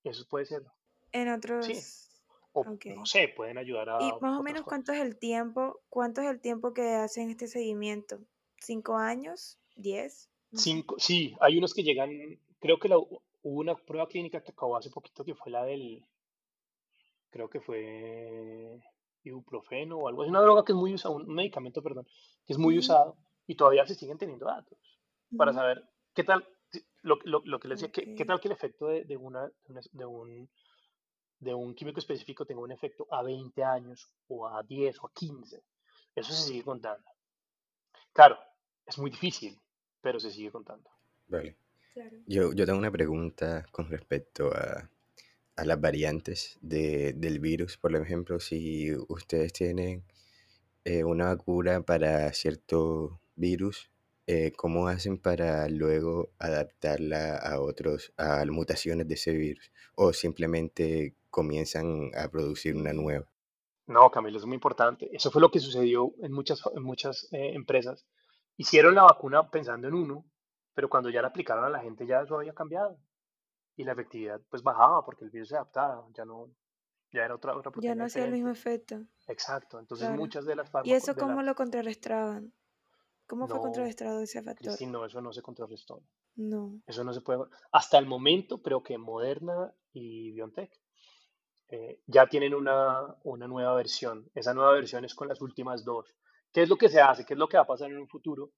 Eso puede ser, En sí. otros. O Ok. no sé, pueden ayudar Y a más o menos cosas. cuánto es el tiempo, cuánto es el tiempo que hacen este seguimiento? ¿Cinco años? ¿Diez? Cinco, sí, hay unos que llegan, creo que la, hubo una prueba clínica que acabó hace poquito que fue la del, creo que fue ibuprofeno o algo, es una droga que es muy usada, un medicamento, perdón, que es muy usado y todavía se siguen teniendo datos para saber qué tal, lo, lo, lo que les decía, qué, qué tal que el efecto de, de una, de una- de un, de un químico específico tenga un efecto a 20 años o a 10 o a 15. Eso se sigue contando. Claro, es muy difícil, pero se sigue contando. Vale. Claro. Yo, yo tengo una pregunta con respecto a, a las variantes de- del virus. Por ejemplo, si ustedes tienen eh, una vacuna para cierto virus, eh, ¿cómo hacen para luego adaptarla a otros, a mutaciones de ese virus? ¿O simplemente comienzan a producir una nueva? No, Camilo, es muy importante. Eso fue lo que sucedió en muchas, en muchas eh, empresas. Hicieron la vacuna pensando en uno, pero cuando ya la aplicaron a la gente ya eso había cambiado. Y la efectividad pues bajaba porque el virus se adaptaba, ya no, ya era otra, otra Ya no hacía el mismo efecto. Exacto. Entonces Claro. muchas de las ¿Y eso cómo la... lo contrarrestaban? ¿Cómo fue No, contrarrestado ese factor? Cristina, no, eso no se contrarrestó. No. Eso no se puede. Hasta el momento, creo que Moderna y BioNTech eh, ya tienen una, una nueva versión. Esa nueva versión es con las últimas dos. ¿Qué es lo que se hace? ¿Qué es lo que va a pasar en un futuro?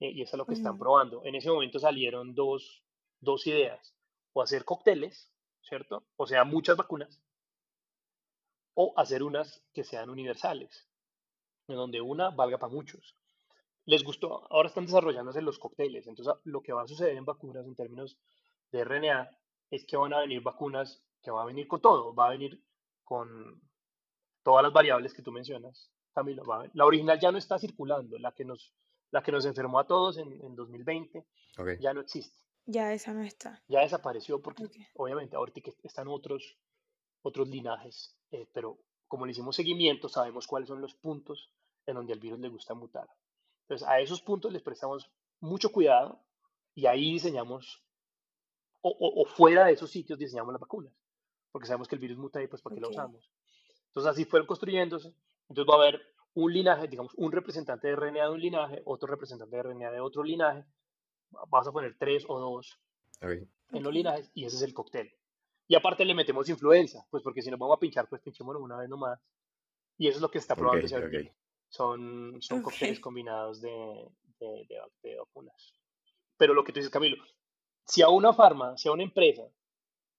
Eh, y eso es lo que están Ujú. probando. En ese momento salieron dos, dos ideas. O hacer cócteles, ¿cierto? O sea, muchas vacunas. O hacer unas que sean universales, en donde una valga para muchos. Les gustó, ahora están desarrollándose los cócteles. Entonces, lo que va a suceder en vacunas en términos de RNA es que van a venir vacunas que va a venir con todo, va a venir con todas las variables que tú mencionas, Camilo. va a- la original ya no está circulando, la que nos, la que nos enfermó a todos en, en 2020 Ok. ya no existe, Ya esa no está. ya desapareció porque Ok. obviamente ahorita que están otros, otros linajes, eh, pero como le hicimos seguimiento, sabemos cuáles son los puntos en donde al virus le gusta mutar. Entonces, a esos puntos les prestamos mucho cuidado y ahí diseñamos, o, o- o fuera de esos sitios diseñamos las vacunas, porque sabemos que el virus muta y pues para qué lo usamos. Entonces, así fueron construyéndose. Entonces, va a haber un linaje, digamos, un representante de RNA de un linaje, otro representante de RNA de otro linaje. Vas a poner tres o dos Ok. en los linajes y ese es el cóctel. Y aparte le metemos influenza, pues porque si nos vamos a pinchar, pues pinchémonos una vez nomás. Y eso es lo que está ahorita. Son, son cócteles combinados de, de, de vac- de vacunas. Pero lo que tú dices, Camilo, si a una farma, si a una empresa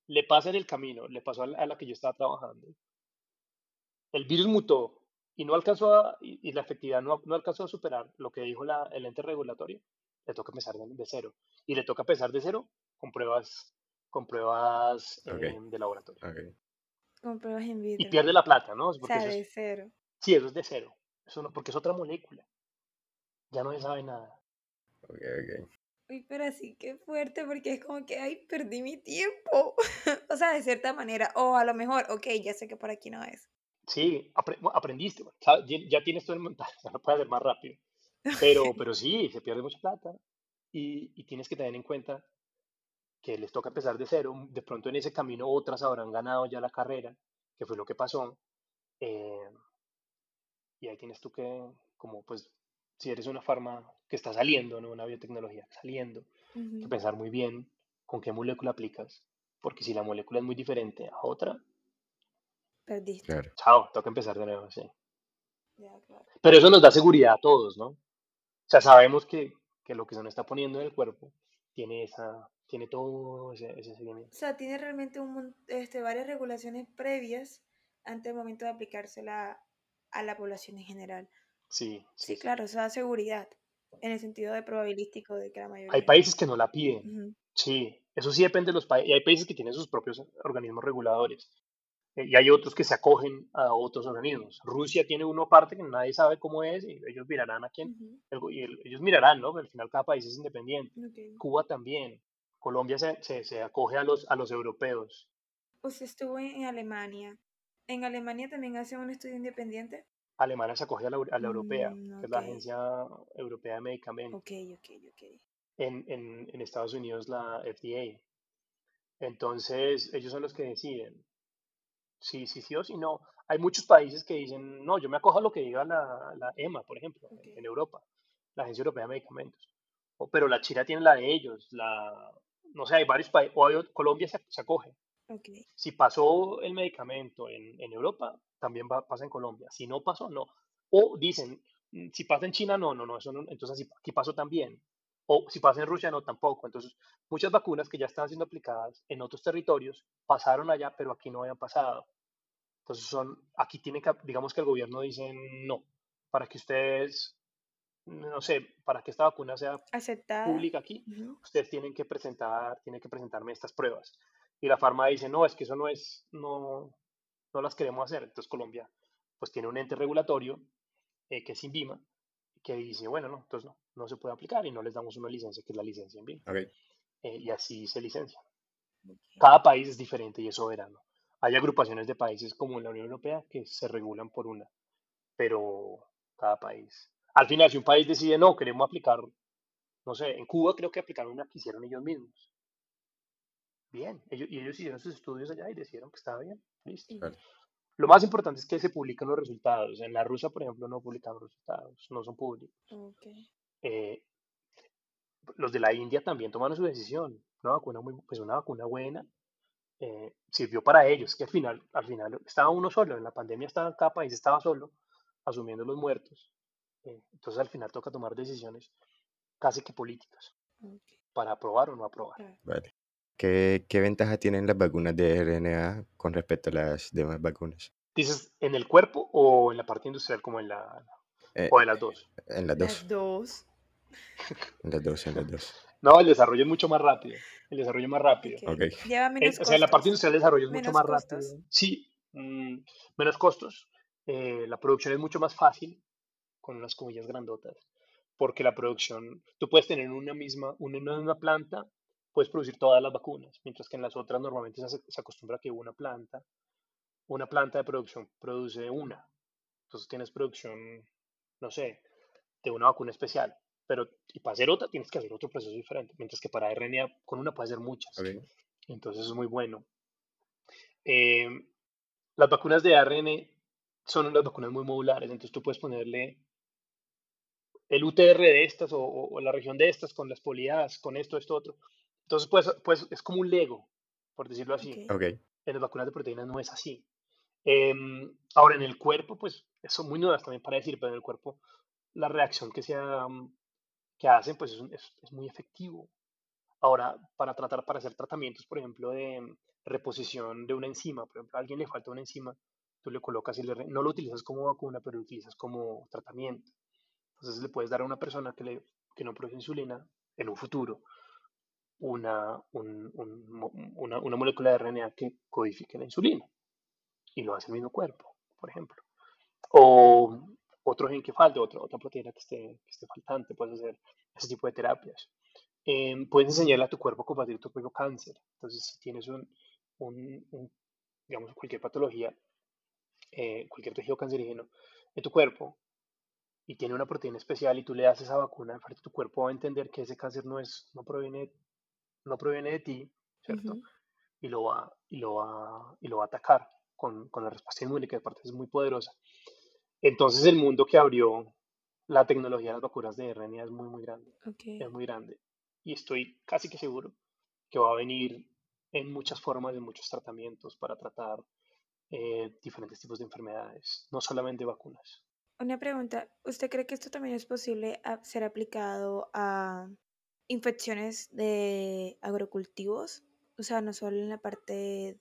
le pasa en el camino, le pasó a la, a la que yo estaba trabajando, el virus mutó y no alcanzó a, y, y la efectividad no, no alcanzó a superar lo que dijo la, el ente regulatorio, le toca empezar de, cero. Y le toca empezar de cero con pruebas, con pruebas eh, de laboratorio. Con pruebas in Y vitro. pierde la plata, ¿no? O Porque sea, eso de es, cero. sí, eso es de cero. Eso no, porque es otra molécula. Ya no se sabe nada. Ok, ok. Uy, pero así que fuerte porque es como que, ay, perdí mi tiempo. <laughs> o sea, de cierta manera. O a lo mejor, ok, ya sé que por aquí no es. Sí, aprendiste, ya ya tienes todo el montaje, <laughs> ya lo puedes hacer más rápido. Pero, <laughs> pero sí, se pierde mucha plata y, y tienes que tener en cuenta que les toca empezar de cero. De pronto en ese camino otras habrán ganado ya la carrera, que fue lo que pasó. eh, y ahí tienes tú que, como pues, si eres una farma que está saliendo, ¿no? Una biotecnología saliendo, que Ujú. pensar muy bien con qué molécula aplicas, porque si la molécula es muy diferente a otra, Perdiste. Claro. chao, toca empezar de nuevo, sí. Claro. Pero eso nos da seguridad a todos, ¿no? O sea, sabemos que, que lo que se nos está poniendo en el cuerpo tiene esa, tiene todo ese, ese seguimiento. O sea, tiene realmente un, este, varias regulaciones previas antes del momento de aplicársela a la población en general. Sí, Sí, claro, eso da seguridad en el sentido de probabilístico de que la Hay mayoría. países que no la piden, sí, eso sí depende de los países. Y hay países que tienen sus propios organismos reguladores. Eh, Y hay otros que se acogen a otros organismos. Rusia tiene uno aparte que nadie sabe cómo es y ellos mirarán a quién. Ujú. el go- y el- ellos mirarán, ¿no? Pero al final cada país es independiente. Ok. Cuba también. Colombia se, se, se acoge a los, a los europeos. Usted estuvo en Alemania. ¿En Alemania también hacen un estudio independiente? Alemania se acoge a la, a la europea, Mm, que es la. Agencia Europea de Medicamentos. Ok, ok, ok. En, en, en Estados Unidos la FDA. Entonces, ellos son los que deciden si sí, sí o si no. Hay muchos países que dicen, no, yo me acojo a lo que diga la, la EMA, por ejemplo, en- Europa, la Agencia Europea de Medicamentos. O- pero la China tiene la de ellos, la, no sé, hay varios países, o hay Colombia se, se acoge. Si pasó el medicamento en, en Europa, también va, pasa en Colombia. Si no pasó, no. O dicen, "Mm, si pasa en China, no, no, no, eso no, entonces aquí pasó también. O si pasa en Rusia, no, tampoco. Entonces, muchas vacunas que ya están siendo aplicadas en otros territorios pasaron allá, pero aquí no habían pasado. Entonces, son, aquí tiene que, digamos que el gobierno dice no, para que ustedes no sé, para que esta vacuna sea Aceptada. pública aquí, ustedes tienen que presentar, tienen que presentarme estas pruebas. Y la farma dice, no, es que eso no es, no, no las queremos hacer. Entonces Colombia, pues tiene un ente regulatorio eh, que es INVIMA, que dice, bueno, no, entonces no, no se puede aplicar y no les damos una licencia, que es la licencia INVIMA. Ok. Eh, y así se licencia. Cada país es diferente y es soberano. Hay agrupaciones de países como en la Unión Europea que se regulan por una, pero cada país. Al final, si un país decide, no, queremos aplicar, no sé, en Cuba creo que aplicaron una que hicieron ellos mismos. Bien, ellos, y ellos hicieron sus estudios allá y decidieron que estaba bien. Listo. Lo más importante es que se publiquen los resultados. En la rusa, por ejemplo, no publican los resultados, no son públicos. Eh, los de la India también tomaron su decisión. Una vacuna muy, pues una vacuna buena eh, sirvió para ellos, que al final, al final estaba uno solo, en la pandemia estaba, cada país estaba solo, asumiendo los muertos. Eh, entonces al final toca tomar decisiones casi que políticas ok, para aprobar o no aprobar. Vale. ¿Qué, qué ventaja tienen las vacunas de RNA con respecto a las demás vacunas? ¿Dices en el cuerpo o en la parte industrial como en la... Eh, o en las dos? en las Las dos. dos. En las dos, en las dos. No, el desarrollo es mucho más rápido. El desarrollo es más rápido. Ok. Ok. Lleva Eh, menos o sea, la parte industrial de desarrollo es mucho ¿Menos más costos? rápido. Sí, mm, menos costos. eh, la producción es mucho más fácil, con unas comillas grandotas, porque la producción, tú puedes tener una misma, una, una misma planta, puedes producir todas las vacunas, mientras que en las otras normalmente se, se acostumbra que una planta, una planta de producción produce una. Entonces tienes producción, no sé, de una vacuna especial, pero y para hacer otra tienes que hacer otro proceso diferente, mientras que para RNA con una puedes hacer muchas. Ok. Entonces es muy bueno. Eh, las vacunas de ARN son unas vacunas muy modulares, entonces tú puedes ponerle el UTR de estas o, o- o la región de estas con las poliadas, con esto, esto, otro. Entonces, pues, pues es como un Lego, por decirlo así. Ok. Ok. En las vacunas de proteínas no es así. Em, ahora, en el cuerpo, pues, son muy nuevas también para decir, pero en el cuerpo la reacción que, se, am, que hacen, pues, es, es- es muy efectivo. Ahora, para tratar, para hacer tratamientos, por ejemplo, de mm, reposición de una enzima, por ejemplo, alguien le falta una enzima, tú le colocas y le no lo utilizas como vacuna, pero lo utilizas como tratamiento. Entonces le puedes dar a una persona que, le, que no produce insulina en un futuro una, un- un una, una molécula de RNA que codifique la insulina y lo hace el mismo cuerpo, por ejemplo. O otro gen que falte, otra, otra proteína que esté, que esté faltante, puedes hacer ese tipo de terapias. Em, puedes enseñarle a tu cuerpo a combatir tu propio cáncer. Entonces, si tienes un, un- un, digamos, cualquier patología, eh, cualquier tejido cancerígeno en tu cuerpo y tiene una proteína especial y tú le das esa vacuna, parte tu cuerpo va a entender que ese cáncer no, es, no, proviene, no proviene de ti, ¿cierto? Ujú. y lo va, y lo va, y lo va a atacar con, con la respuesta inmune, que aparte es muy poderosa. Entonces el mundo que abrió la tecnología de las vacunas de RNA es muy, muy grande, Ok. es muy grande. Y estoy casi que seguro que va a venir en muchas formas, en muchos tratamientos para tratar eh, diferentes tipos de enfermedades, no solamente vacunas. Una pregunta, ¿usted cree que esto también es posible ser aplicado a infecciones de agrocultivos? O sea, no solo en la parte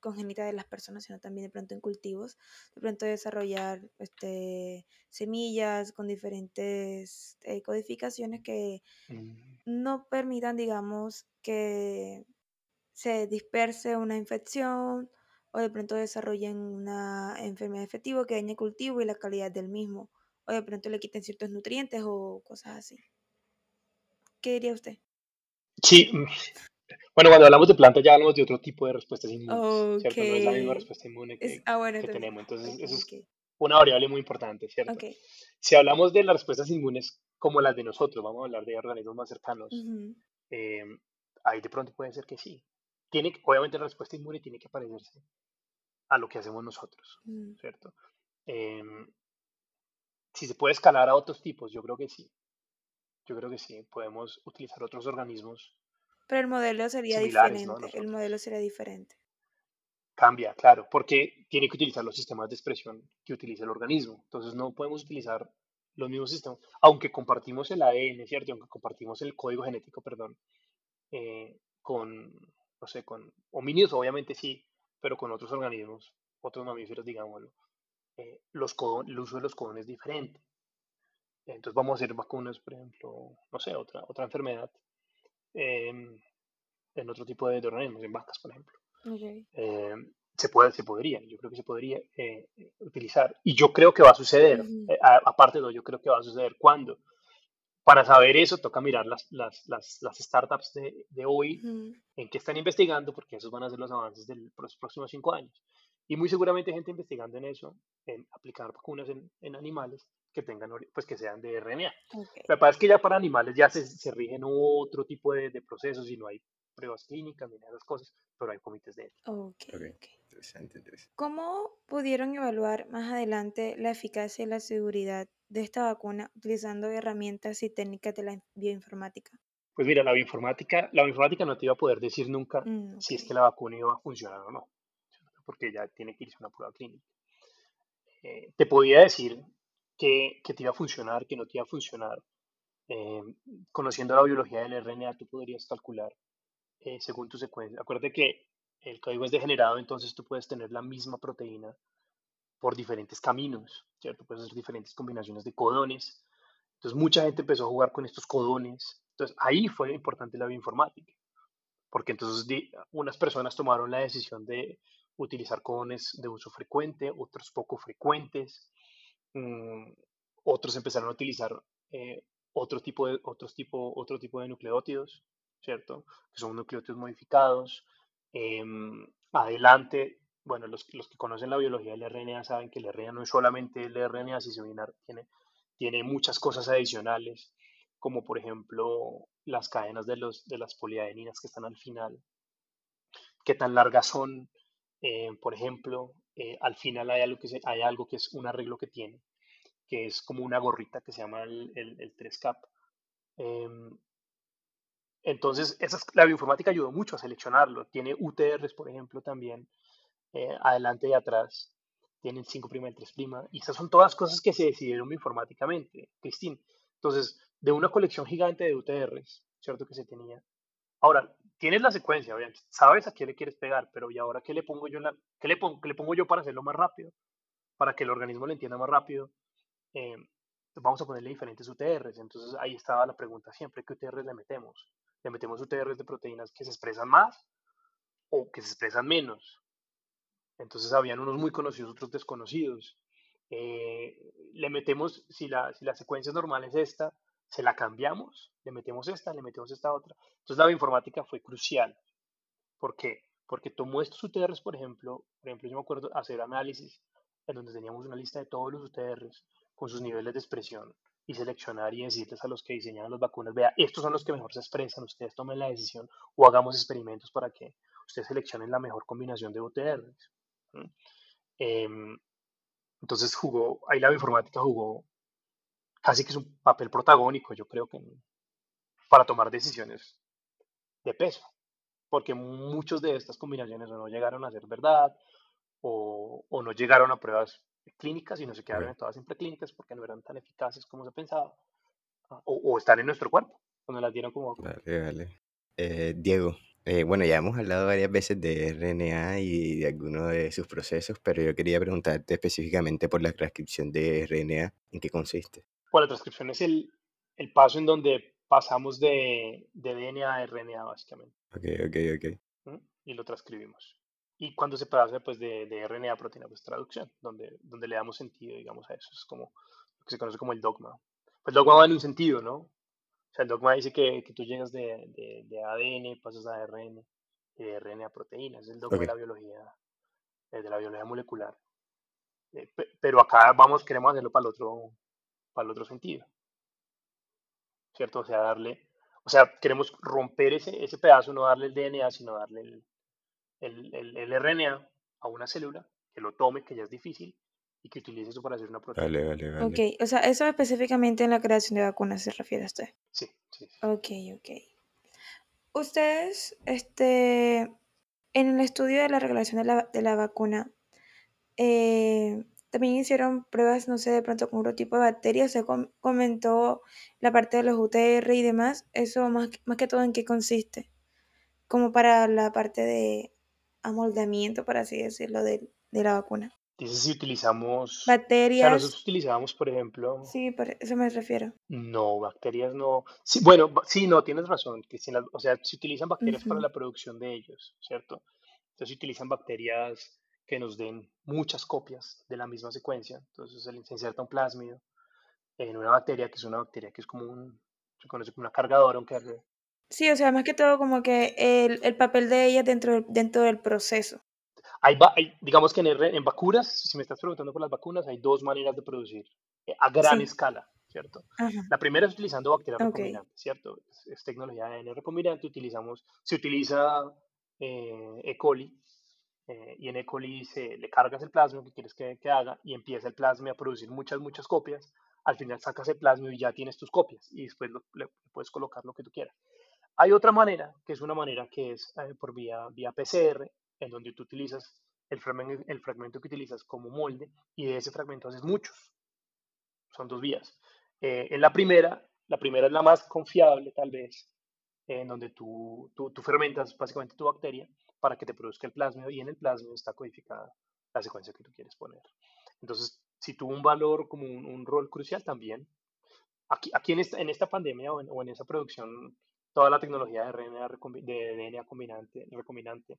congénita de las personas, sino también de pronto en cultivos, de pronto desarrollar este, semillas con diferentes eh, codificaciones que Mm, no permitan, digamos, que se disperse una infección o de pronto desarrollen una enfermedad efectiva que dañe el cultivo y la calidad del mismo, o de pronto le quiten ciertos nutrientes o cosas así. ¿Qué diría usted? Sí, mm, bueno, cuando hablamos de plantas ya hablamos de otro tipo de respuestas inmunes, ¿cierto? No es la misma respuesta inmune Es, que, ah, bueno, que tenemos. Entonces, Ok, eso es una variable muy importante, ¿cierto? Ok. Si hablamos de las respuestas inmunes como las de nosotros, vamos a hablar de organismos más cercanos, Ujú, eh, ahí de pronto puede ser que sí. Tiene, obviamente la respuesta inmune tiene que parecerse a lo que hacemos nosotros, ujú. ¿cierto? Em, si se puede escalar a otros tipos, yo creo que sí. Yo creo que sí. Podemos utilizar otros organismos Pero el modelo sería diferente. El modelo sería diferente. Cambia, claro, porque tiene que utilizar los sistemas de expresión que utiliza el organismo. Entonces no podemos utilizar los mismos sistemas, aunque compartimos el ADN, ¿cierto? Aunque compartimos el código genético, perdón, eh, con, no sé, con homínidos, obviamente sí, pero con otros organismos, otros mamíferos, digámoslo, eh, los codon- el uso de los codones es diferente. Entonces vamos a hacer vacunas, por ejemplo, no sé, otra, otra enfermedad em, en otro tipo de, organismos, en vacas, por ejemplo. Em, se, puede, se podría, yo creo que se podría eh, utilizar. Y yo creo que va a suceder, eh, aparte de lo, yo creo que va a suceder. ¿Cuándo? Para saber eso, toca mirar las, las, las, las startups de, de hoy, en qué están investigando, porque esos van a ser los avances de los próximos cinco años. Y muy seguramente gente investigando en eso, en aplicar vacunas en, en animales que tengan, pues que sean de RNA. Lo que pasa es que ya para animales ya se, se rigen otro tipo de, de, procesos y no hay pruebas clínicas ni nada de esas cosas, pero hay comités de Okay, interesante, interesante. ¿Cómo pudieron evaluar más adelante la eficacia y la seguridad de esta vacuna utilizando herramientas y técnicas de la bioinformática? Pues mira, la bioinformática, la bioinformática no te iba a poder decir nunca mm, si es que la vacuna iba a funcionar o no, porque ya tiene que irse a una prueba clínica. Eh, te podía decir que, te iba a funcionar, que no te iba a funcionar. Eh, conociendo la biología del RNA, tú podrías calcular eh, según tu secuencia. Acuérdate que el código es degenerado, entonces tú puedes tener la misma proteína por diferentes caminos, ¿cierto? Puedes hacer diferentes combinaciones de codones. Entonces mucha gente empezó a jugar con estos codones. Entonces ahí fue importante la bioinformática, porque entonces unas personas tomaron la decisión de utilizar codones de uso frecuente, otros poco frecuentes, mm, otros empezaron a utilizar eh, otro, tipo de, otros tipo, otro tipo de nucleótidos, ¿cierto? Que son nucleótidos modificados. Em, adelante bueno, los, que conocen la biología del RNA saben que el RNA no es solamente el RNA similar, tiene, tiene muchas cosas adicionales, como por ejemplo las cadenas de, los, de las poliadeninas que están al final, qué tan largas son, eh, por ejemplo, eh, al final hay algo, que hay algo que es un arreglo que tiene, que es como una gorrita que se llama el, el, 3-cap. Em, entonces, esa, la bioinformática ayudó mucho a seleccionarlo. Tiene UTRs, por ejemplo, también, eh, adelante y atrás, tienen 5' y 3', y esas son todas cosas que se decidieron informáticamente, Cristín. Entonces, de una colección gigante de UTRs, ¿cierto? Que se tenía. Ahora, tienes la secuencia, sabes a qué le quieres pegar, pero ¿y ahora qué le pongo yo, qué le pongo, yo para hacerlo más rápido? Para que el organismo lo entienda más rápido. Eh, vamos a ponerle diferentes UTRs. Entonces, ahí estaba la pregunta siempre, ¿qué UTRs le metemos? ¿Le metemos UTRs de proteínas que se expresan más o que se expresan menos? Entonces habían unos muy conocidos, otros desconocidos. Eh, le metemos, si la, si la secuencia normal es esta, se la cambiamos, le metemos esta, le metemos esta otra. Entonces la bioinformática fue crucial. ¿Por qué? Porque tomó estos UTRs, por ejemplo, por ejemplo, yo me acuerdo hacer análisis en donde teníamos una lista de todos los UTRs con sus niveles de expresión y seleccionar y decirles a los que diseñaban las vacunas, vea, estos son los que mejor se expresan, ustedes tomen la decisión o hagamos experimentos para que ustedes seleccionen la mejor combinación de UTRs. Em, entonces jugó, ahí la bioinformática jugó casi que es un papel protagónico, yo creo que para tomar decisiones de peso, porque muchas de estas combinaciones no llegaron a ser verdad o, no llegaron a pruebas clínicas y no se quedaron en todas siempre clínicas porque no eran tan eficaces como se pensaba ah, o, están en nuestro cuerpo cuando las dieron como vale, vale. Eh, Diego eh, bueno, ya hemos hablado varias veces de RNA y de algunos de sus procesos, pero yo quería preguntarte específicamente por la transcripción de RNA, ¿en qué consiste? Bueno, la transcripción es el, el paso en donde pasamos de, de, DNA a RNA, básicamente. Ok, ok, ok. Y lo transcribimos. Y cuando se pasa pues, de, de, RNA a proteína, pues traducción, donde, donde le damos sentido, digamos, a eso. Es como lo que se conoce como el dogma. Pues el dogma va en un sentido, ¿no? el dogma dice que, que tú llegas de, de, ADN, pasas a ARN, y de ARN a proteínas. Es el dogma de la biología, eh, de la biología molecular. Eh, pero acá vamos, queremos hacerlo para el otro, para el otro sentido. ¿Cierto? O sea, darle, o sea, queremos romper ese, ese pedazo, no darle el DNA, sino darle el, el, el, el RNA a una célula que lo tome, que ya es difícil, y que utilice eso para hacer una proteína. Vale, vale, vale. Ok, o sea, eso específicamente en la creación de vacunas se refiere a usted. Sí, sí. Ok, ok. Ustedes, este, en el estudio de la regulación de la, de la vacuna, eh, también hicieron pruebas, no sé, de pronto con otro tipo de bacterias, se comentó la parte de los UTR y demás, eso más, más que todo en qué consiste, como para la parte de amoldamiento, por así decirlo, de, de la vacuna. Dices si utilizamos... Bacterias. O sea, nosotros utilizábamos, por ejemplo... Sí, por eso me refiero. No, bacterias no. Sí, bueno, sí, no, tienes razón, Cristina. O sea, se utilizan bacterias para la producción de ellos, ¿cierto? Entonces se utilizan bacterias que nos den muchas copias de la misma secuencia. Entonces se inserta un plásmido en una bacteria que es una bacteria que es como un, se conoce como una cargadora, aunque Sí, o sea, más que todo como que el, el papel de ella dentro, dentro del proceso. Hay, digamos que en, en, vacunas, si me estás preguntando por las vacunas, hay dos maneras de producir eh, a gran escala, ¿cierto? La primera es utilizando bacterias recombinantes, ¿cierto? Es, tecnología de ADN recombinante, utilizamos, se utiliza eh, E. coli, eh, y en E. coli se, le cargas el plasma que quieres que, que, haga y empieza el plasma a producir muchas, muchas copias. Al final sacas el plasma y ya tienes tus copias y después le puedes colocar lo que tú quieras. Hay otra manera, que es una manera que es por vía, vía PCR, en donde tú utilizas el fragmento, el fragmento que utilizas como molde y de ese fragmento haces muchos. Son dos vías. Eh, en la primera, la primera es la más confiable tal vez, en donde tú, tú, fermentas básicamente tu bacteria para que te produzca el plasmido y en el plasmido está codificada la secuencia que tú quieres poner. Entonces, si tuvo un valor como un, rol crucial también, aquí, aquí en, esta, en esta pandemia o en, o en esa producción, toda la tecnología de RNA, de DNA combinante, recombinante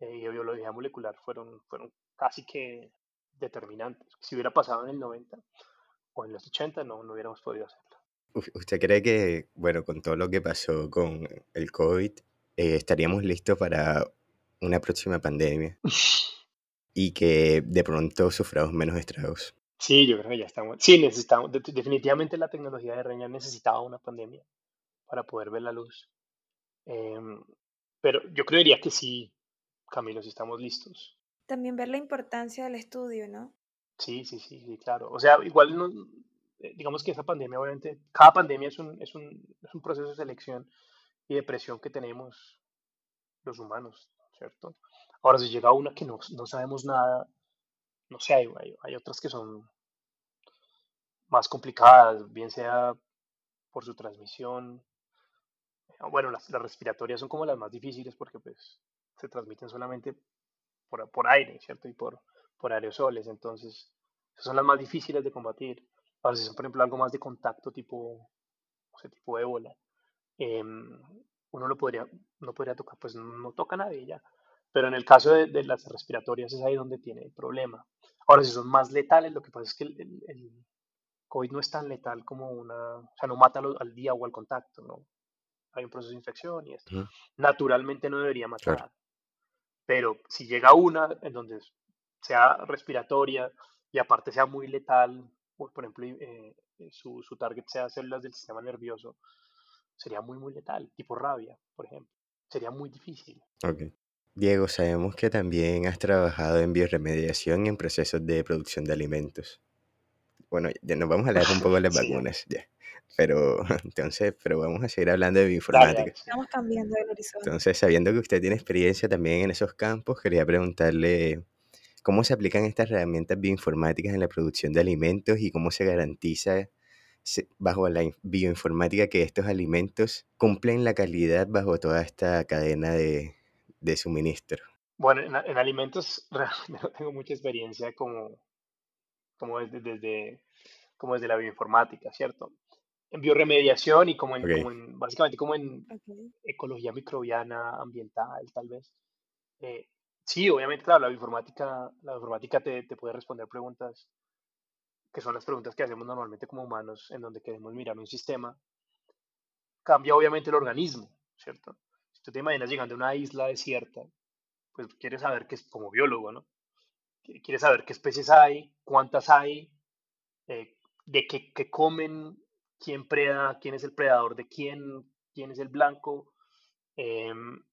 eh, y biología molecular fueron, fueron casi que determinantes. Si hubiera pasado en el 90 o en los 80, no, no hubiéramos podido hacerlo. ¿Usted cree que, bueno, con todo lo que pasó con el COVID, eh, estaríamos listos para una próxima pandemia? <laughs> y que de pronto suframos menos estragos. Sí, yo creo que ya estamos. Sí, necesitamos. definitivamente la tecnología de RNA necesitaba una pandemia para poder ver la luz. Em, pero yo creería que sí, Camilo, si estamos listos. También ver la importancia del estudio, ¿no? Sí, sí, sí, sí, claro. O sea, igual no, digamos que esa pandemia, obviamente, cada pandemia es un, es un, es un proceso de selección y de presión que tenemos los humanos, ¿cierto? Ahora, si llega una que no, no sabemos nada, no sé, hay, hay, otras que son más complicadas, bien sea por su transmisión. Bueno, las, las respiratorias son como las más difíciles porque pues se transmiten solamente por, por aire, ¿cierto? Y por, por aerosoles, entonces son las más difíciles de combatir. Ahora, si son, por ejemplo, algo más de contacto tipo, o sea, tipo ébola, em, uno lo podría, no podría tocar, pues no, toca a nadie ya. Pero en el caso de, de, las respiratorias es ahí donde tiene el problema. Ahora, si son más letales, lo que pasa es que el, el, COVID no es tan letal como una, o sea, no mata al día o al contacto, ¿no? Hay un proceso de infección y esto. Naturalmente no debería matar. Pero si llega una en donde sea respiratoria y aparte sea muy letal, por ejemplo, eh, eh, su, su, target sea células del sistema nervioso, sería muy, muy letal, tipo rabia, por ejemplo. Sería muy difícil. Ok. Diego, sabemos que también has trabajado en bioremediación y en procesos de producción de alimentos. Bueno, ya nos vamos a hablar un poco de <laughs> las vacunas, ya. Pero <laughs> entonces, pero vamos a seguir hablando de bioinformática. Estamos cambiando el horizonte. Entonces, sabiendo que usted tiene experiencia también en esos campos, quería preguntarle cómo se aplican estas herramientas bioinformáticas en la producción de alimentos y cómo se garantiza bajo la bioinformática que estos alimentos cumplen la calidad bajo toda esta cadena de, de suministro. Bueno, en, alimentos <laughs> realmente no tengo mucha experiencia como, como desde, desde, como desde la bioinformática, ¿cierto? en bioremediación y como en, básicamente como en ecología microbiana, ambiental, tal vez. Eh, sí, obviamente, claro, la bioinformática, la bioinformática te, te, puede responder preguntas que son las preguntas que hacemos normalmente como humanos, en donde queremos mirar un sistema. Cambia obviamente el organismo, ¿cierto? Si tú te imaginas llegando a una isla desierta, pues quieres saber qué es como biólogo, ¿no? Quieres saber qué especies hay, cuántas hay, eh, de qué, qué comen quién preda, quién es el predador de quién, quién es el blanco, em,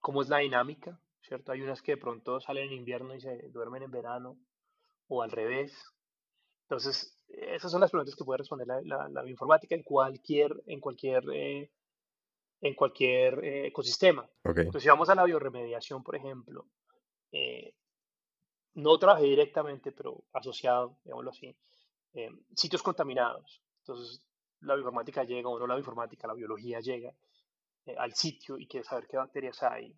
cómo es la dinámica, ¿cierto? Hay unas que de pronto salen en invierno y se duermen en verano, o al revés. Entonces, esas son las preguntas que puede responder la, la, bioinformática en cualquier, en cualquier, eh, en cualquier eh, ecosistema. Entonces, si vamos a la bioremediación, por ejemplo, eh, no trabajé directamente, pero asociado, digámoslo así, sitios contaminados. Entonces, la bioinformática llega, o no la bioinformática, la biología llega al sitio y quiere saber qué bacterias hay,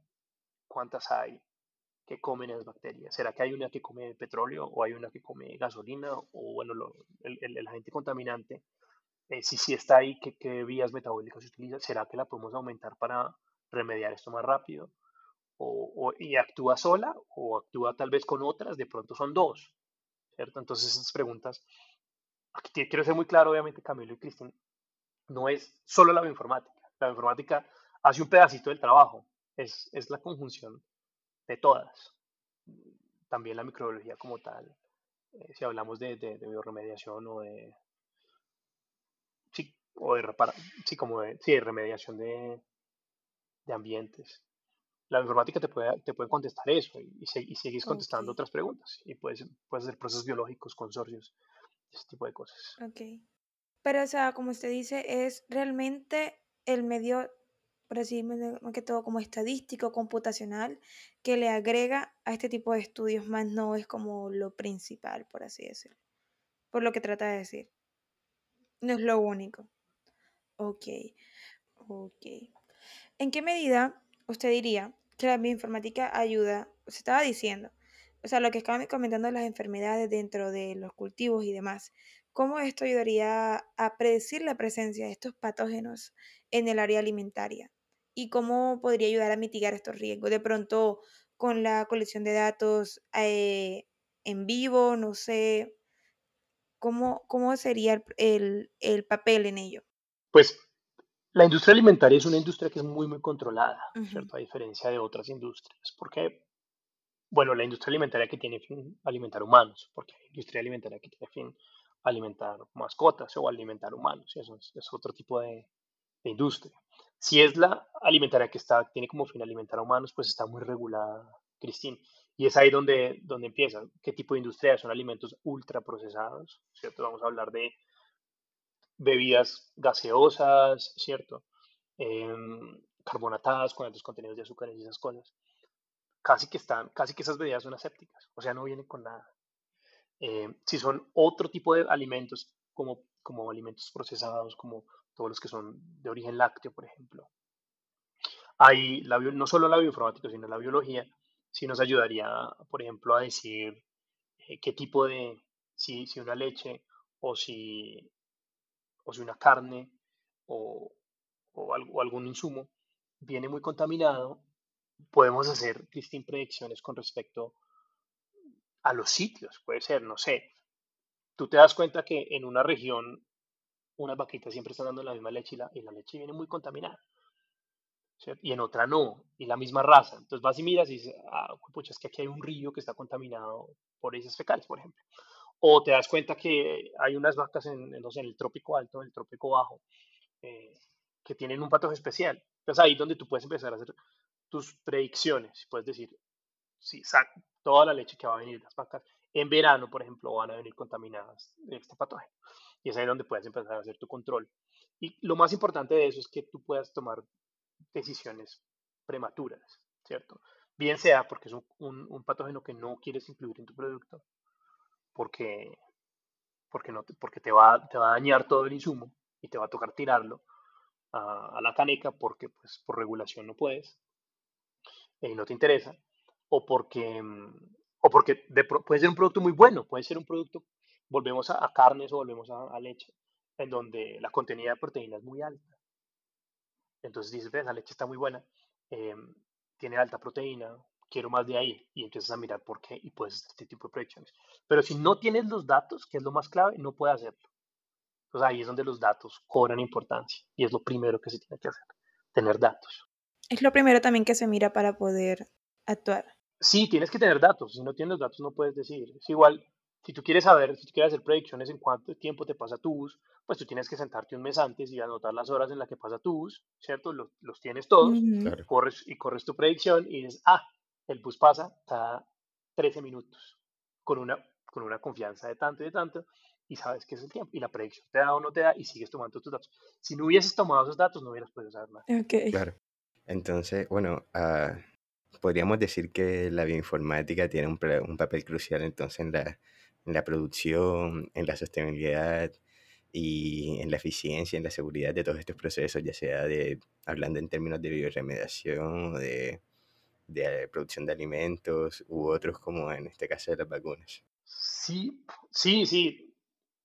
cuántas hay, que comen esas bacterias. ¿Será que hay una que come petróleo o hay una que come gasolina o bueno, el, el, agente contaminante? Eh, si sí está ahí, ¿qué, ¿qué, vías metabólicas se utilizan? ¿Será que la podemos aumentar para remediar esto más rápido? O, ¿Y actúa sola o actúa tal vez con otras? De pronto son dos, ¿cierto? Entonces esas preguntas, quiero ser muy claro, obviamente Camilo y Cristian, no es solo la bioinformática. La bioinformática hace un pedacito del trabajo, es, es la conjunción de todas. También la microbiología como tal, eh, si hablamos de, de, bioremediación o de, sí, o de sí, como de, sí, remediación de, de ambientes. La informática te puede, te puede contestar eso y, y, seguís contestando otras preguntas y puedes, puedes hacer procesos biológicos, consorcios, ese tipo de cosas. Ok. Pero, o sea, como usted dice, es realmente el medio por así decirlo, que todo como estadístico, computacional, que le agrega a este tipo de estudios, más no es como lo principal, por así decirlo. Por lo que trata de decir. No es lo único. Ok. Ok. ¿En qué medida usted diría que la bioinformática ayuda? Se estaba diciendo, o sea, lo que estaban comentando las enfermedades dentro de los cultivos y demás. ¿Cómo esto ayudaría a predecir la presencia de estos patógenos en el área alimentaria? Y cómo podría ayudar a mitigar estos riesgos. De pronto, con la colección de datos eh, en vivo, no sé, ¿cómo, cómo sería el, el, papel en ello? Pues la industria alimentaria es una industria que es muy, muy controlada, ¿cierto? A diferencia de otras industrias. porque Bueno, la industria alimentaria que tiene fin alimentar humanos, porque hay industria alimentaria que tiene fin alimentar mascotas o alimentar humanos, eso es, otro tipo de, de industria. Si es la alimentaria que está, tiene como fin alimentar a humanos, pues está muy regulada, Cristín. Y es ahí donde, donde empieza. ¿Qué tipo de industria? Son alimentos ultraprocesados, ¿cierto? Vamos a hablar de bebidas gaseosas, ¿cierto? Em, carbonatadas con altos contenidos de azúcar y esas cosas. Casi que están, casi que esas bebidas son asépticas, o sea, no vienen con nada. Em, si son otro tipo de alimentos, como, como alimentos procesados, como todos los que son de origen lácteo, por ejemplo. Hay no solo la bioinformática, sino la biología, sí nos ayudaría, por ejemplo, a decir eh, qué tipo de, si, si, una leche o si, o si una carne o, o, algún insumo viene muy contaminado, podemos hacer distintas predicciones con respecto a los sitios. Puede ser, no sé, tú te das cuenta que en una región unas vaquitas siempre están dando la misma leche y la, leche viene muy contaminada. Y en otra no, y la misma raza. Entonces vas y miras y dices, ah, pucha, es que aquí hay un río que está contaminado por esas fecales, por ejemplo. O te das cuenta que hay unas vacas en, en el trópico alto, en el trópico bajo, eh, que tienen un patógeno especial. Entonces ahí es donde tú puedes empezar a hacer tus predicciones. Puedes decir, si toda la leche que va a venir de las vacas en verano, por ejemplo, van a venir contaminadas de este patógeno. Y es ahí donde puedes empezar a hacer tu control. Y lo más importante de eso es que tú puedas tomar decisiones prematuras, ¿cierto? Bien sea porque es un, patógeno que no quieres incluir en tu producto, porque, porque, no te, porque te, va, te va a dañar todo el insumo y te va a tocar tirarlo a, la caneca porque pues, por regulación no puedes y no te interesa, o porque, o porque puede ser un producto muy bueno, puede ser un producto volvemos a, carnes o volvemos a, leche, en donde la contenida de proteína es muy alta. Entonces dices, ves, la leche está muy buena, em, tiene alta proteína, quiero más de ahí, y empiezas a mirar por qué y puedes hacer este tipo de proyecciones. Pero si no tienes los datos, que es lo más clave, no puedes hacerlo. Entonces ahí es donde los datos cobran importancia y es lo primero que se tiene que hacer, tener datos. Es lo primero también que se mira para poder actuar. Sí, tienes que tener datos. Si no tienes datos, no puedes decir. Es igual, si tú quieres saber, si tú quieres hacer predicciones en cuánto tiempo te pasa tu bus, pues tú tienes que sentarte un mes antes y anotar las horas en las que pasa tu bus, ¿cierto? Los, los tienes todos, corres, y corres tu predicción y dices, ah, el bus pasa cada 13 minutos, con una, con una confianza de tanto y de tanto, y sabes que es el tiempo, y la predicción te da o no te da, y sigues tomando tus datos. Si no hubieses tomado esos datos, no hubieras podido saber nada. Okay. Claro. Entonces, bueno, uh, podríamos decir que la bioinformática tiene un, un papel crucial entonces en la en la producción, en la sostenibilidad y en la eficiencia, en la seguridad de todos estos procesos, ya sea de hablando en términos de bioremediación de de producción de alimentos u otros como en este caso de las vacunas. Sí, sí, sí.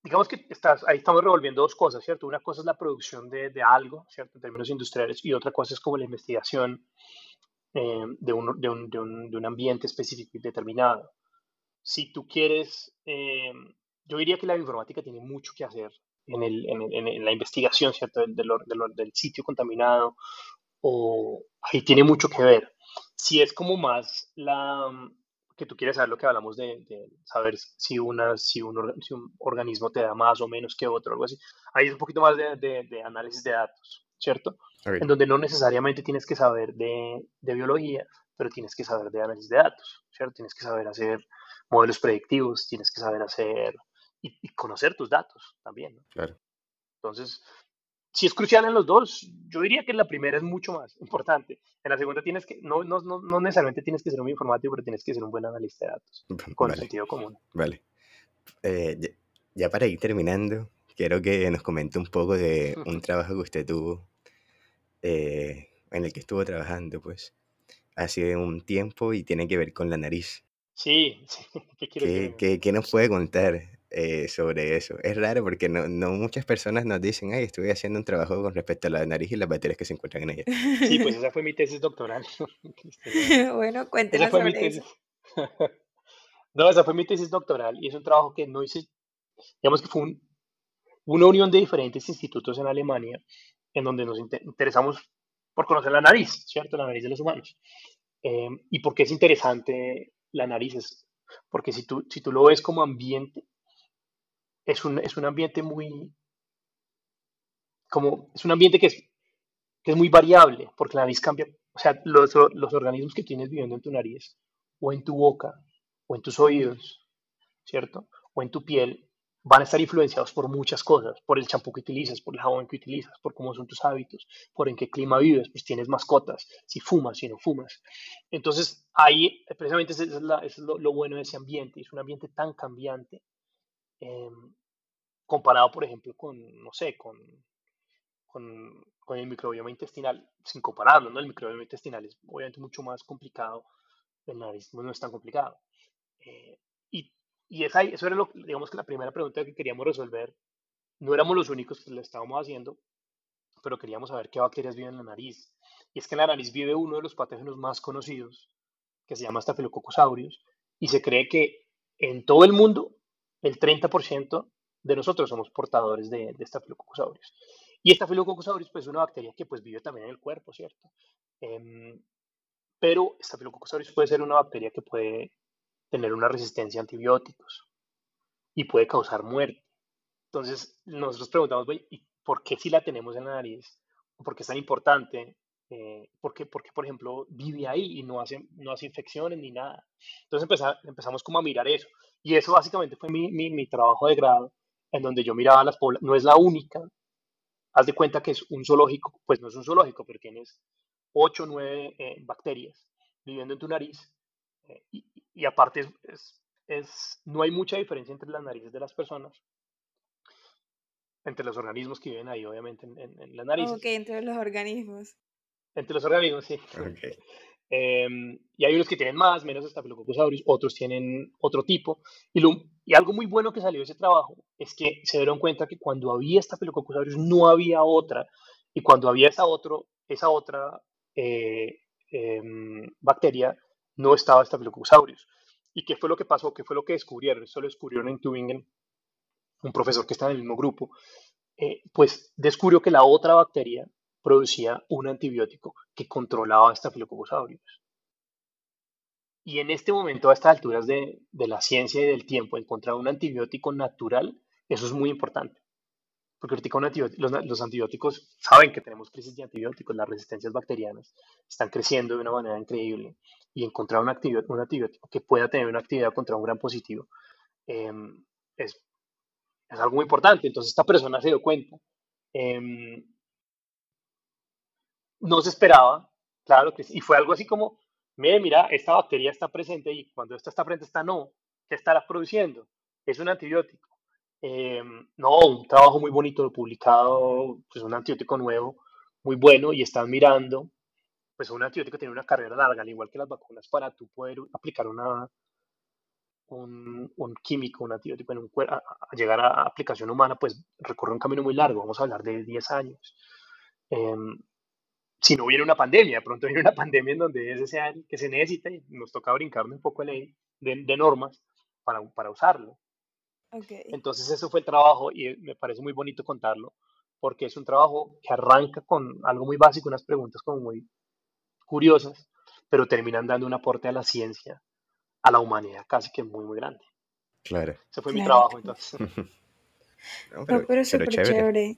Digamos que estás, ahí estamos revolviendo dos cosas, ¿cierto? Una cosa es la producción de, de algo, ¿cierto? En términos industriales, y otra cosa es como la investigación eh, de, un, de, un, de, un, de, un, ambiente específico y determinado. Si tú quieres, eh, yo diría que la informática tiene mucho que hacer en, el, en, en, la investigación, ¿cierto? Del, del, del, sitio contaminado, o ahí tiene mucho que ver. Si es como más la, que tú quieres saber lo que hablamos de, saber si, una, si, un, si un organismo te da más o menos que otro, algo así. Ahí es un poquito más de, de análisis de datos, ¿cierto? En donde no necesariamente tienes que saber de, biología, pero tienes que saber de análisis de datos, ¿cierto? Tienes que saber hacer modelos predictivos, tienes que saber hacer y, y conocer tus datos también, ¿no? Claro. Entonces, si es crucial en los dos, yo diría que la primera es mucho más <laughs> importante. En la segunda tienes que, no, no, no, no necesariamente tienes que ser un informático, pero tienes que ser un buen analista de datos, <laughs> con Vale, sentido común. vale. Eh, ya, ya para ir terminando, quiero que nos comente un poco de un <laughs> trabajo que usted tuvo, eh, en el que estuvo trabajando, pues, hace un tiempo y tiene que ver con la nariz. Sí, <laughs> sí. ¿Qué ¿Qué, qué, qué nos puede contar eh, sobre eso? Es raro porque no, no muchas personas nos dicen, ay, estuve haciendo un trabajo con respecto a la nariz y las bacterias que se encuentran en ella. Sí, pues <laughs> esa fue mi tesis doctoral. <laughs> Bueno, Esa cuéntenos fue mi sobre tesis. eso. No, esa fue mi tesis doctoral y es un trabajo que no hice, digamos que fue un- una unión de diferentes institutos en Alemania en donde nos inte- interesamos por conocer la nariz, ¿cierto? La nariz de los humanos. Eh, ¿Y por qué es interesante la nariz? Es porque si tú, si tú lo ves como ambiente, es un, es un ambiente muy, como, es un ambiente que es, que es muy variable, porque la nariz cambia, o sea, los, los organismos que tienes viviendo en tu nariz, o en tu boca, o en tus oídos, ¿cierto? O en tu piel, van a estar influenciados por muchas cosas, por el champú que utilizas, por el jabón que utilizas, por cómo son tus hábitos, por en qué clima vives, pues tienes mascotas, si fumas, si no fumas. Entonces, ahí, precisamente, eso es, la- eso es lo, lo bueno de ese ambiente, es un ambiente tan cambiante, eh, comparado, por ejemplo, con, no sé, con, con, con el microbioma intestinal, sin compararlo, ¿no? El microbioma intestinal es obviamente mucho más complicado, el nariz no es tan complicado. Eh, y y esa, eso era, lo, digamos que la primera pregunta que queríamos resolver. No éramos los únicos que lo estábamos haciendo, pero queríamos saber qué bacterias viven en la nariz. Y es que en la nariz vive uno de los patógenos más conocidos, que se llama Staphylococcus aureus, y se cree que en todo el mundo el 30% de nosotros somos portadores de, de Staphylococcus aureus. Y Staphylococcus aureus pues, es una bacteria que pues, vive también en el cuerpo, ¿cierto? Em, pero Staphylococcus aureus puede ser una bacteria que puede tener una resistencia a antibióticos y puede causar muerte. Entonces, nosotros preguntamos, "Güey, ¿y por qué si la tenemos en la nariz? ¿Por qué es tan importante? Eh, ¿por, qué, por qué, por ejemplo, vive ahí y no hace, no hace infecciones ni nada? Entonces empeza- empezamos como a mirar eso. Y eso básicamente fue mi, mi, mi trabajo de grado, en donde yo miraba las poblaciones, no es la única, haz de cuenta que es un zoológico, pues no es un zoológico, pero tienes 8 o 9 bacterias viviendo en tu nariz. Eh, y, y aparte, es, es- es- no hay mucha diferencia entre las narices de las personas, entre los organismos que viven ahí, obviamente, en, en- en las narices. Ok, entre los organismos. Entre los organismos, sí. Ok. <laughs> Em, y hay unos que tienen más, menos Staphylococcus aureus, otros tienen otro tipo. Y, lo- y algo muy bueno que salió de ese trabajo es que se dieron cuenta que cuando había Staphylococcus aureus no había otra. Y cuando había esa, otro, esa otra eh, em, bacteria, no estaba Staphylococcus. ¿Y qué fue lo que pasó? ¿Qué fue lo que descubrieron? Esto lo descubrieron en Tübingen, un profesor que está en el mismo grupo. eh, pues descubrió que la otra bacteria producía un antibiótico que controlaba Staphylococcus aureus. Y en este momento, a estas alturas de, de la ciencia y del tiempo, encontrar un antibiótico natural, eso es muy importante. Porque ahorita antibiótico- los, los antibióticos saben que tenemos crisis de antibióticos, las resistencias bacterianas están creciendo de una manera increíble. Y encontrar un, un antibiótico que pueda tener una actividad contra un gran positivo em, es, es algo muy importante. Entonces, esta persona se dio cuenta. em, no se esperaba, claro que y fue algo así como, mire, mira, esta bacteria está presente y cuando esta está presente, esta no, ¿qué estará produciendo? Es un antibiótico. Eh, no, un trabajo muy bonito publicado, pues un antibiótico nuevo, muy bueno, y están mirando, pues un antibiótico tiene una carrera larga, al igual que las vacunas, para tú poder aplicar una, un, químico, un antibiótico en un cuerpo, a, llegar a aplicación humana, pues recorre un camino muy largo, vamos a hablar de 10 años. Em, si no viene una pandemia, de pronto <laughs> viene una pandemia en donde es ese año que se necesita y nos toca brincarme un poco de, de normas para, para usarlo. Okay. Entonces eso fue el trabajo y me parece muy bonito contarlo porque es un trabajo que arranca con algo muy básico, unas preguntas como muy curiosas, pero terminan dando un aporte a la ciencia, a la humanidad casi que muy, muy grande. Claro. Ese fue mi trabajo entonces. <laughs> No, No, pero súper chévere.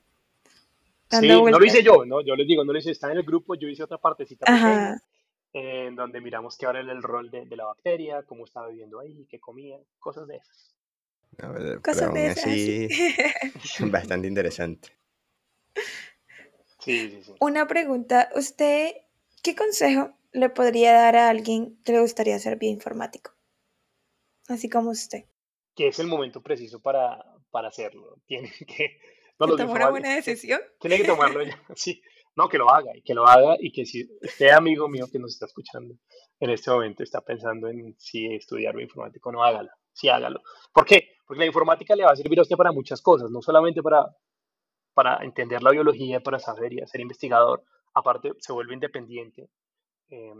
Sí, no lo hice yo, ¿no? Yo les digo, no lo hice, está en el grupo, yo hice otra partecita pequeña, eh, en donde miramos qué era el rol de, de la bacteria, cómo estaba viviendo ahí, qué comía, cosas de esas. No, pero, pero Cosas aún de esas, así, <laughs> <laughs> bastante interesante. Sí, sí, sí. Una pregunta, ¿usted qué consejo le podría dar a alguien que le gustaría ser bioinformático? Así como usted. Que es el momento preciso para, para hacerlo. <laughs> Tiene que, no, ¿Que los tomó una buena decisión? Tiene que tomarlo ya, sí. No, que lo haga, y que lo haga, y que si usted, amigo mío que nos está escuchando en este momento, está pensando en si estudiar bioinformático, no hágalo, sí hágalo. ¿Por qué? Porque la informática le va a servir a usted para muchas cosas, no solamente para, para entender la biología, para saber y ser investigador, aparte se vuelve independiente, eh,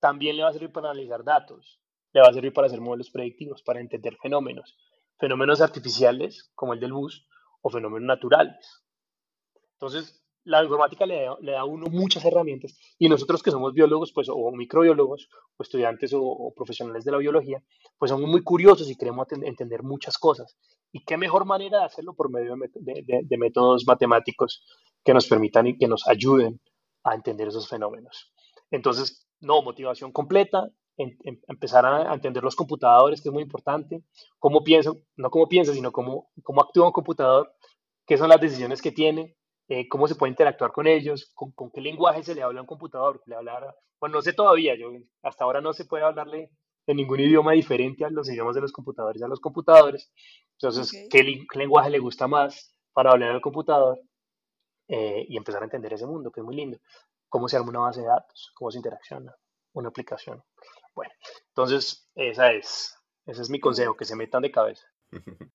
también le va a servir para analizar datos, le va a servir para hacer modelos predictivos, para entender fenómenos, fenómenos artificiales como el del bus o fenómenos naturales. Entonces, la informática le da, le da a uno muchas herramientas y nosotros que somos biólogos, pues, o microbiólogos, o estudiantes o, profesionales de la biología, pues somos muy curiosos y queremos entender muchas cosas. ¿Y qué mejor manera de hacerlo por medio de, métodos matemáticos que nos permitan y que nos ayuden a entender esos fenómenos? Entonces, no, motivación completa, en- empezar a, entender los computadores, que es muy importante, cómo piensa, no cómo piensa, sino cómo, cómo actúa un computador, qué son las decisiones que tiene, eh, cómo se puede interactuar con ellos, con, con qué lenguaje se le habla a un computador, le hablar, bueno, no sé todavía, yo hasta ahora no se puede hablarle en ningún idioma diferente a los idiomas de los computadores a los computadores. Entonces, Ok. ¿qué, qué lenguaje le gusta más para hablar al computador? Eh, y empezar a entender ese mundo, que es muy lindo. Cómo se arma una base de datos, cómo se interacciona una aplicación. Bueno, entonces, esa es, ese es mi consejo, que se metan de cabeza. <laughs>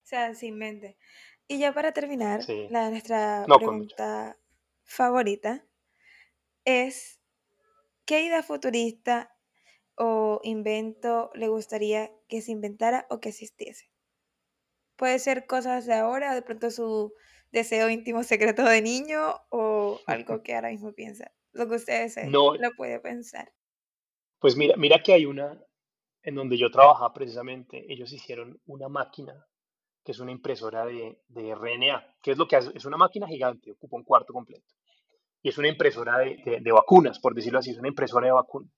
O sea, sin mente. Y ya para terminar, Sí. la, nuestra No, pregunta favorita es, ¿qué idea futurista o invento le gustaría que se inventara o que existiese? Puede ser cosas de ahora, de pronto su deseo íntimo secreto de niño o algo <laughs> que ahora mismo piensa. Lo que usted desee, No, lo puede pensar. Pues mira, mira que hay una en donde yo trabajaba precisamente, ellos hicieron una máquina que es una impresora de, de RNA. ¿Qué es lo que hace? Es una máquina gigante, ocupa un cuarto completo. Y es una impresora de, de- de vacunas, por decirlo así, es una impresora de vacunas.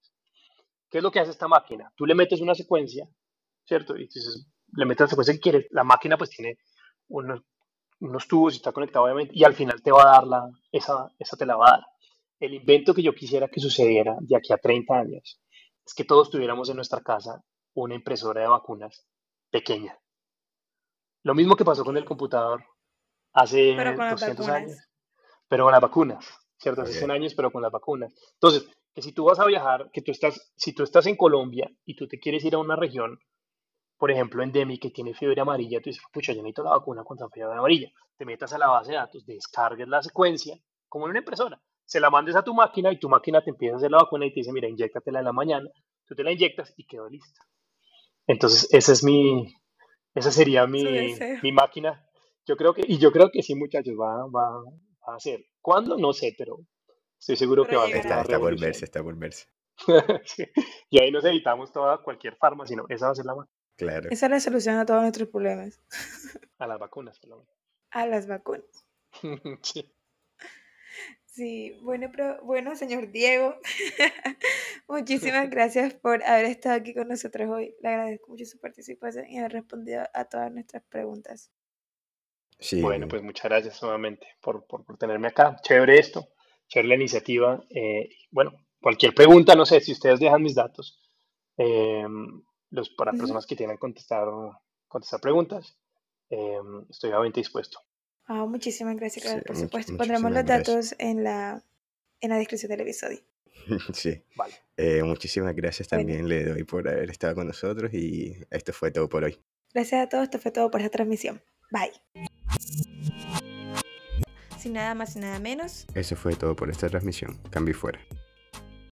¿Qué es lo que hace esta máquina? Tú le metes una secuencia, ¿cierto? Y entonces le metes la secuencia que quieres. La máquina pues tiene unos, unos tubos y está conectado obviamente, y al final te va a dar la, esa, esa te la va a dar. El invento que yo quisiera que sucediera de aquí a 30 años es que todos tuviéramos en nuestra casa una impresora de vacunas pequeña. Lo mismo que pasó con el computador hace Pero con las 200 vacunas. años, pero con las vacunas, ¿cierto? Hace Ok. 100 años, pero con las vacunas. Entonces, que si tú vas a viajar, que tú estás, si tú estás en Colombia y tú te quieres ir a una región, por ejemplo, endémica que tiene fiebre amarilla, tú dices, pucha, yo necesito la vacuna contra fiebre amarilla. Te metas a la base de datos, descargues la secuencia, como en una impresora, se la mandes a tu máquina y tu máquina te empieza a hacer la vacuna y te dice, mira, inyéctatela en la mañana, tú te la inyectas y quedó lista. Entonces, esa es mi, esa sería mi, mi máquina. Yo creo que, y yo creo que sí, muchachos, va, va, va a ser. ¿Cuándo? No sé, pero estoy seguro que va a ser Está, está por verse, está por verse. <laughs> Sí. Y ahí nos evitamos toda cualquier farma, sino esa va a ser la máquina. Claro. Esa es la solución a todos nuestros problemas. A las vacunas, por lo menos. A las vacunas. <laughs> Sí. Sí, bueno, pero, bueno, señor Diego, <laughs> muchísimas <laughs> gracias por haber estado aquí con nosotros hoy. Le agradezco mucho su participación y haber respondido a todas nuestras preguntas. Sí, Bueno, pues muchas gracias nuevamente por, por, por tenerme acá. Chévere esto, chévere la iniciativa. Eh, bueno, cualquier pregunta, no sé, si ustedes dejan mis datos, eh, los, para personas que quieran contestar, contestar preguntas, eh, estoy obviamente dispuesto. Ah, muchísimas gracias, Sí, claro, por much- supuesto. Pondremos los gracias. datos en la, en la descripción del episodio. <laughs> Sí. Vale. Eh, muchísimas gracias Bueno. también le doy por haber estado con nosotros y esto fue todo por hoy. Gracias a todos, esto fue todo por esta transmisión. Bye. Sin nada más y nada menos, Eso fue todo por esta transmisión. Cambio y fuera.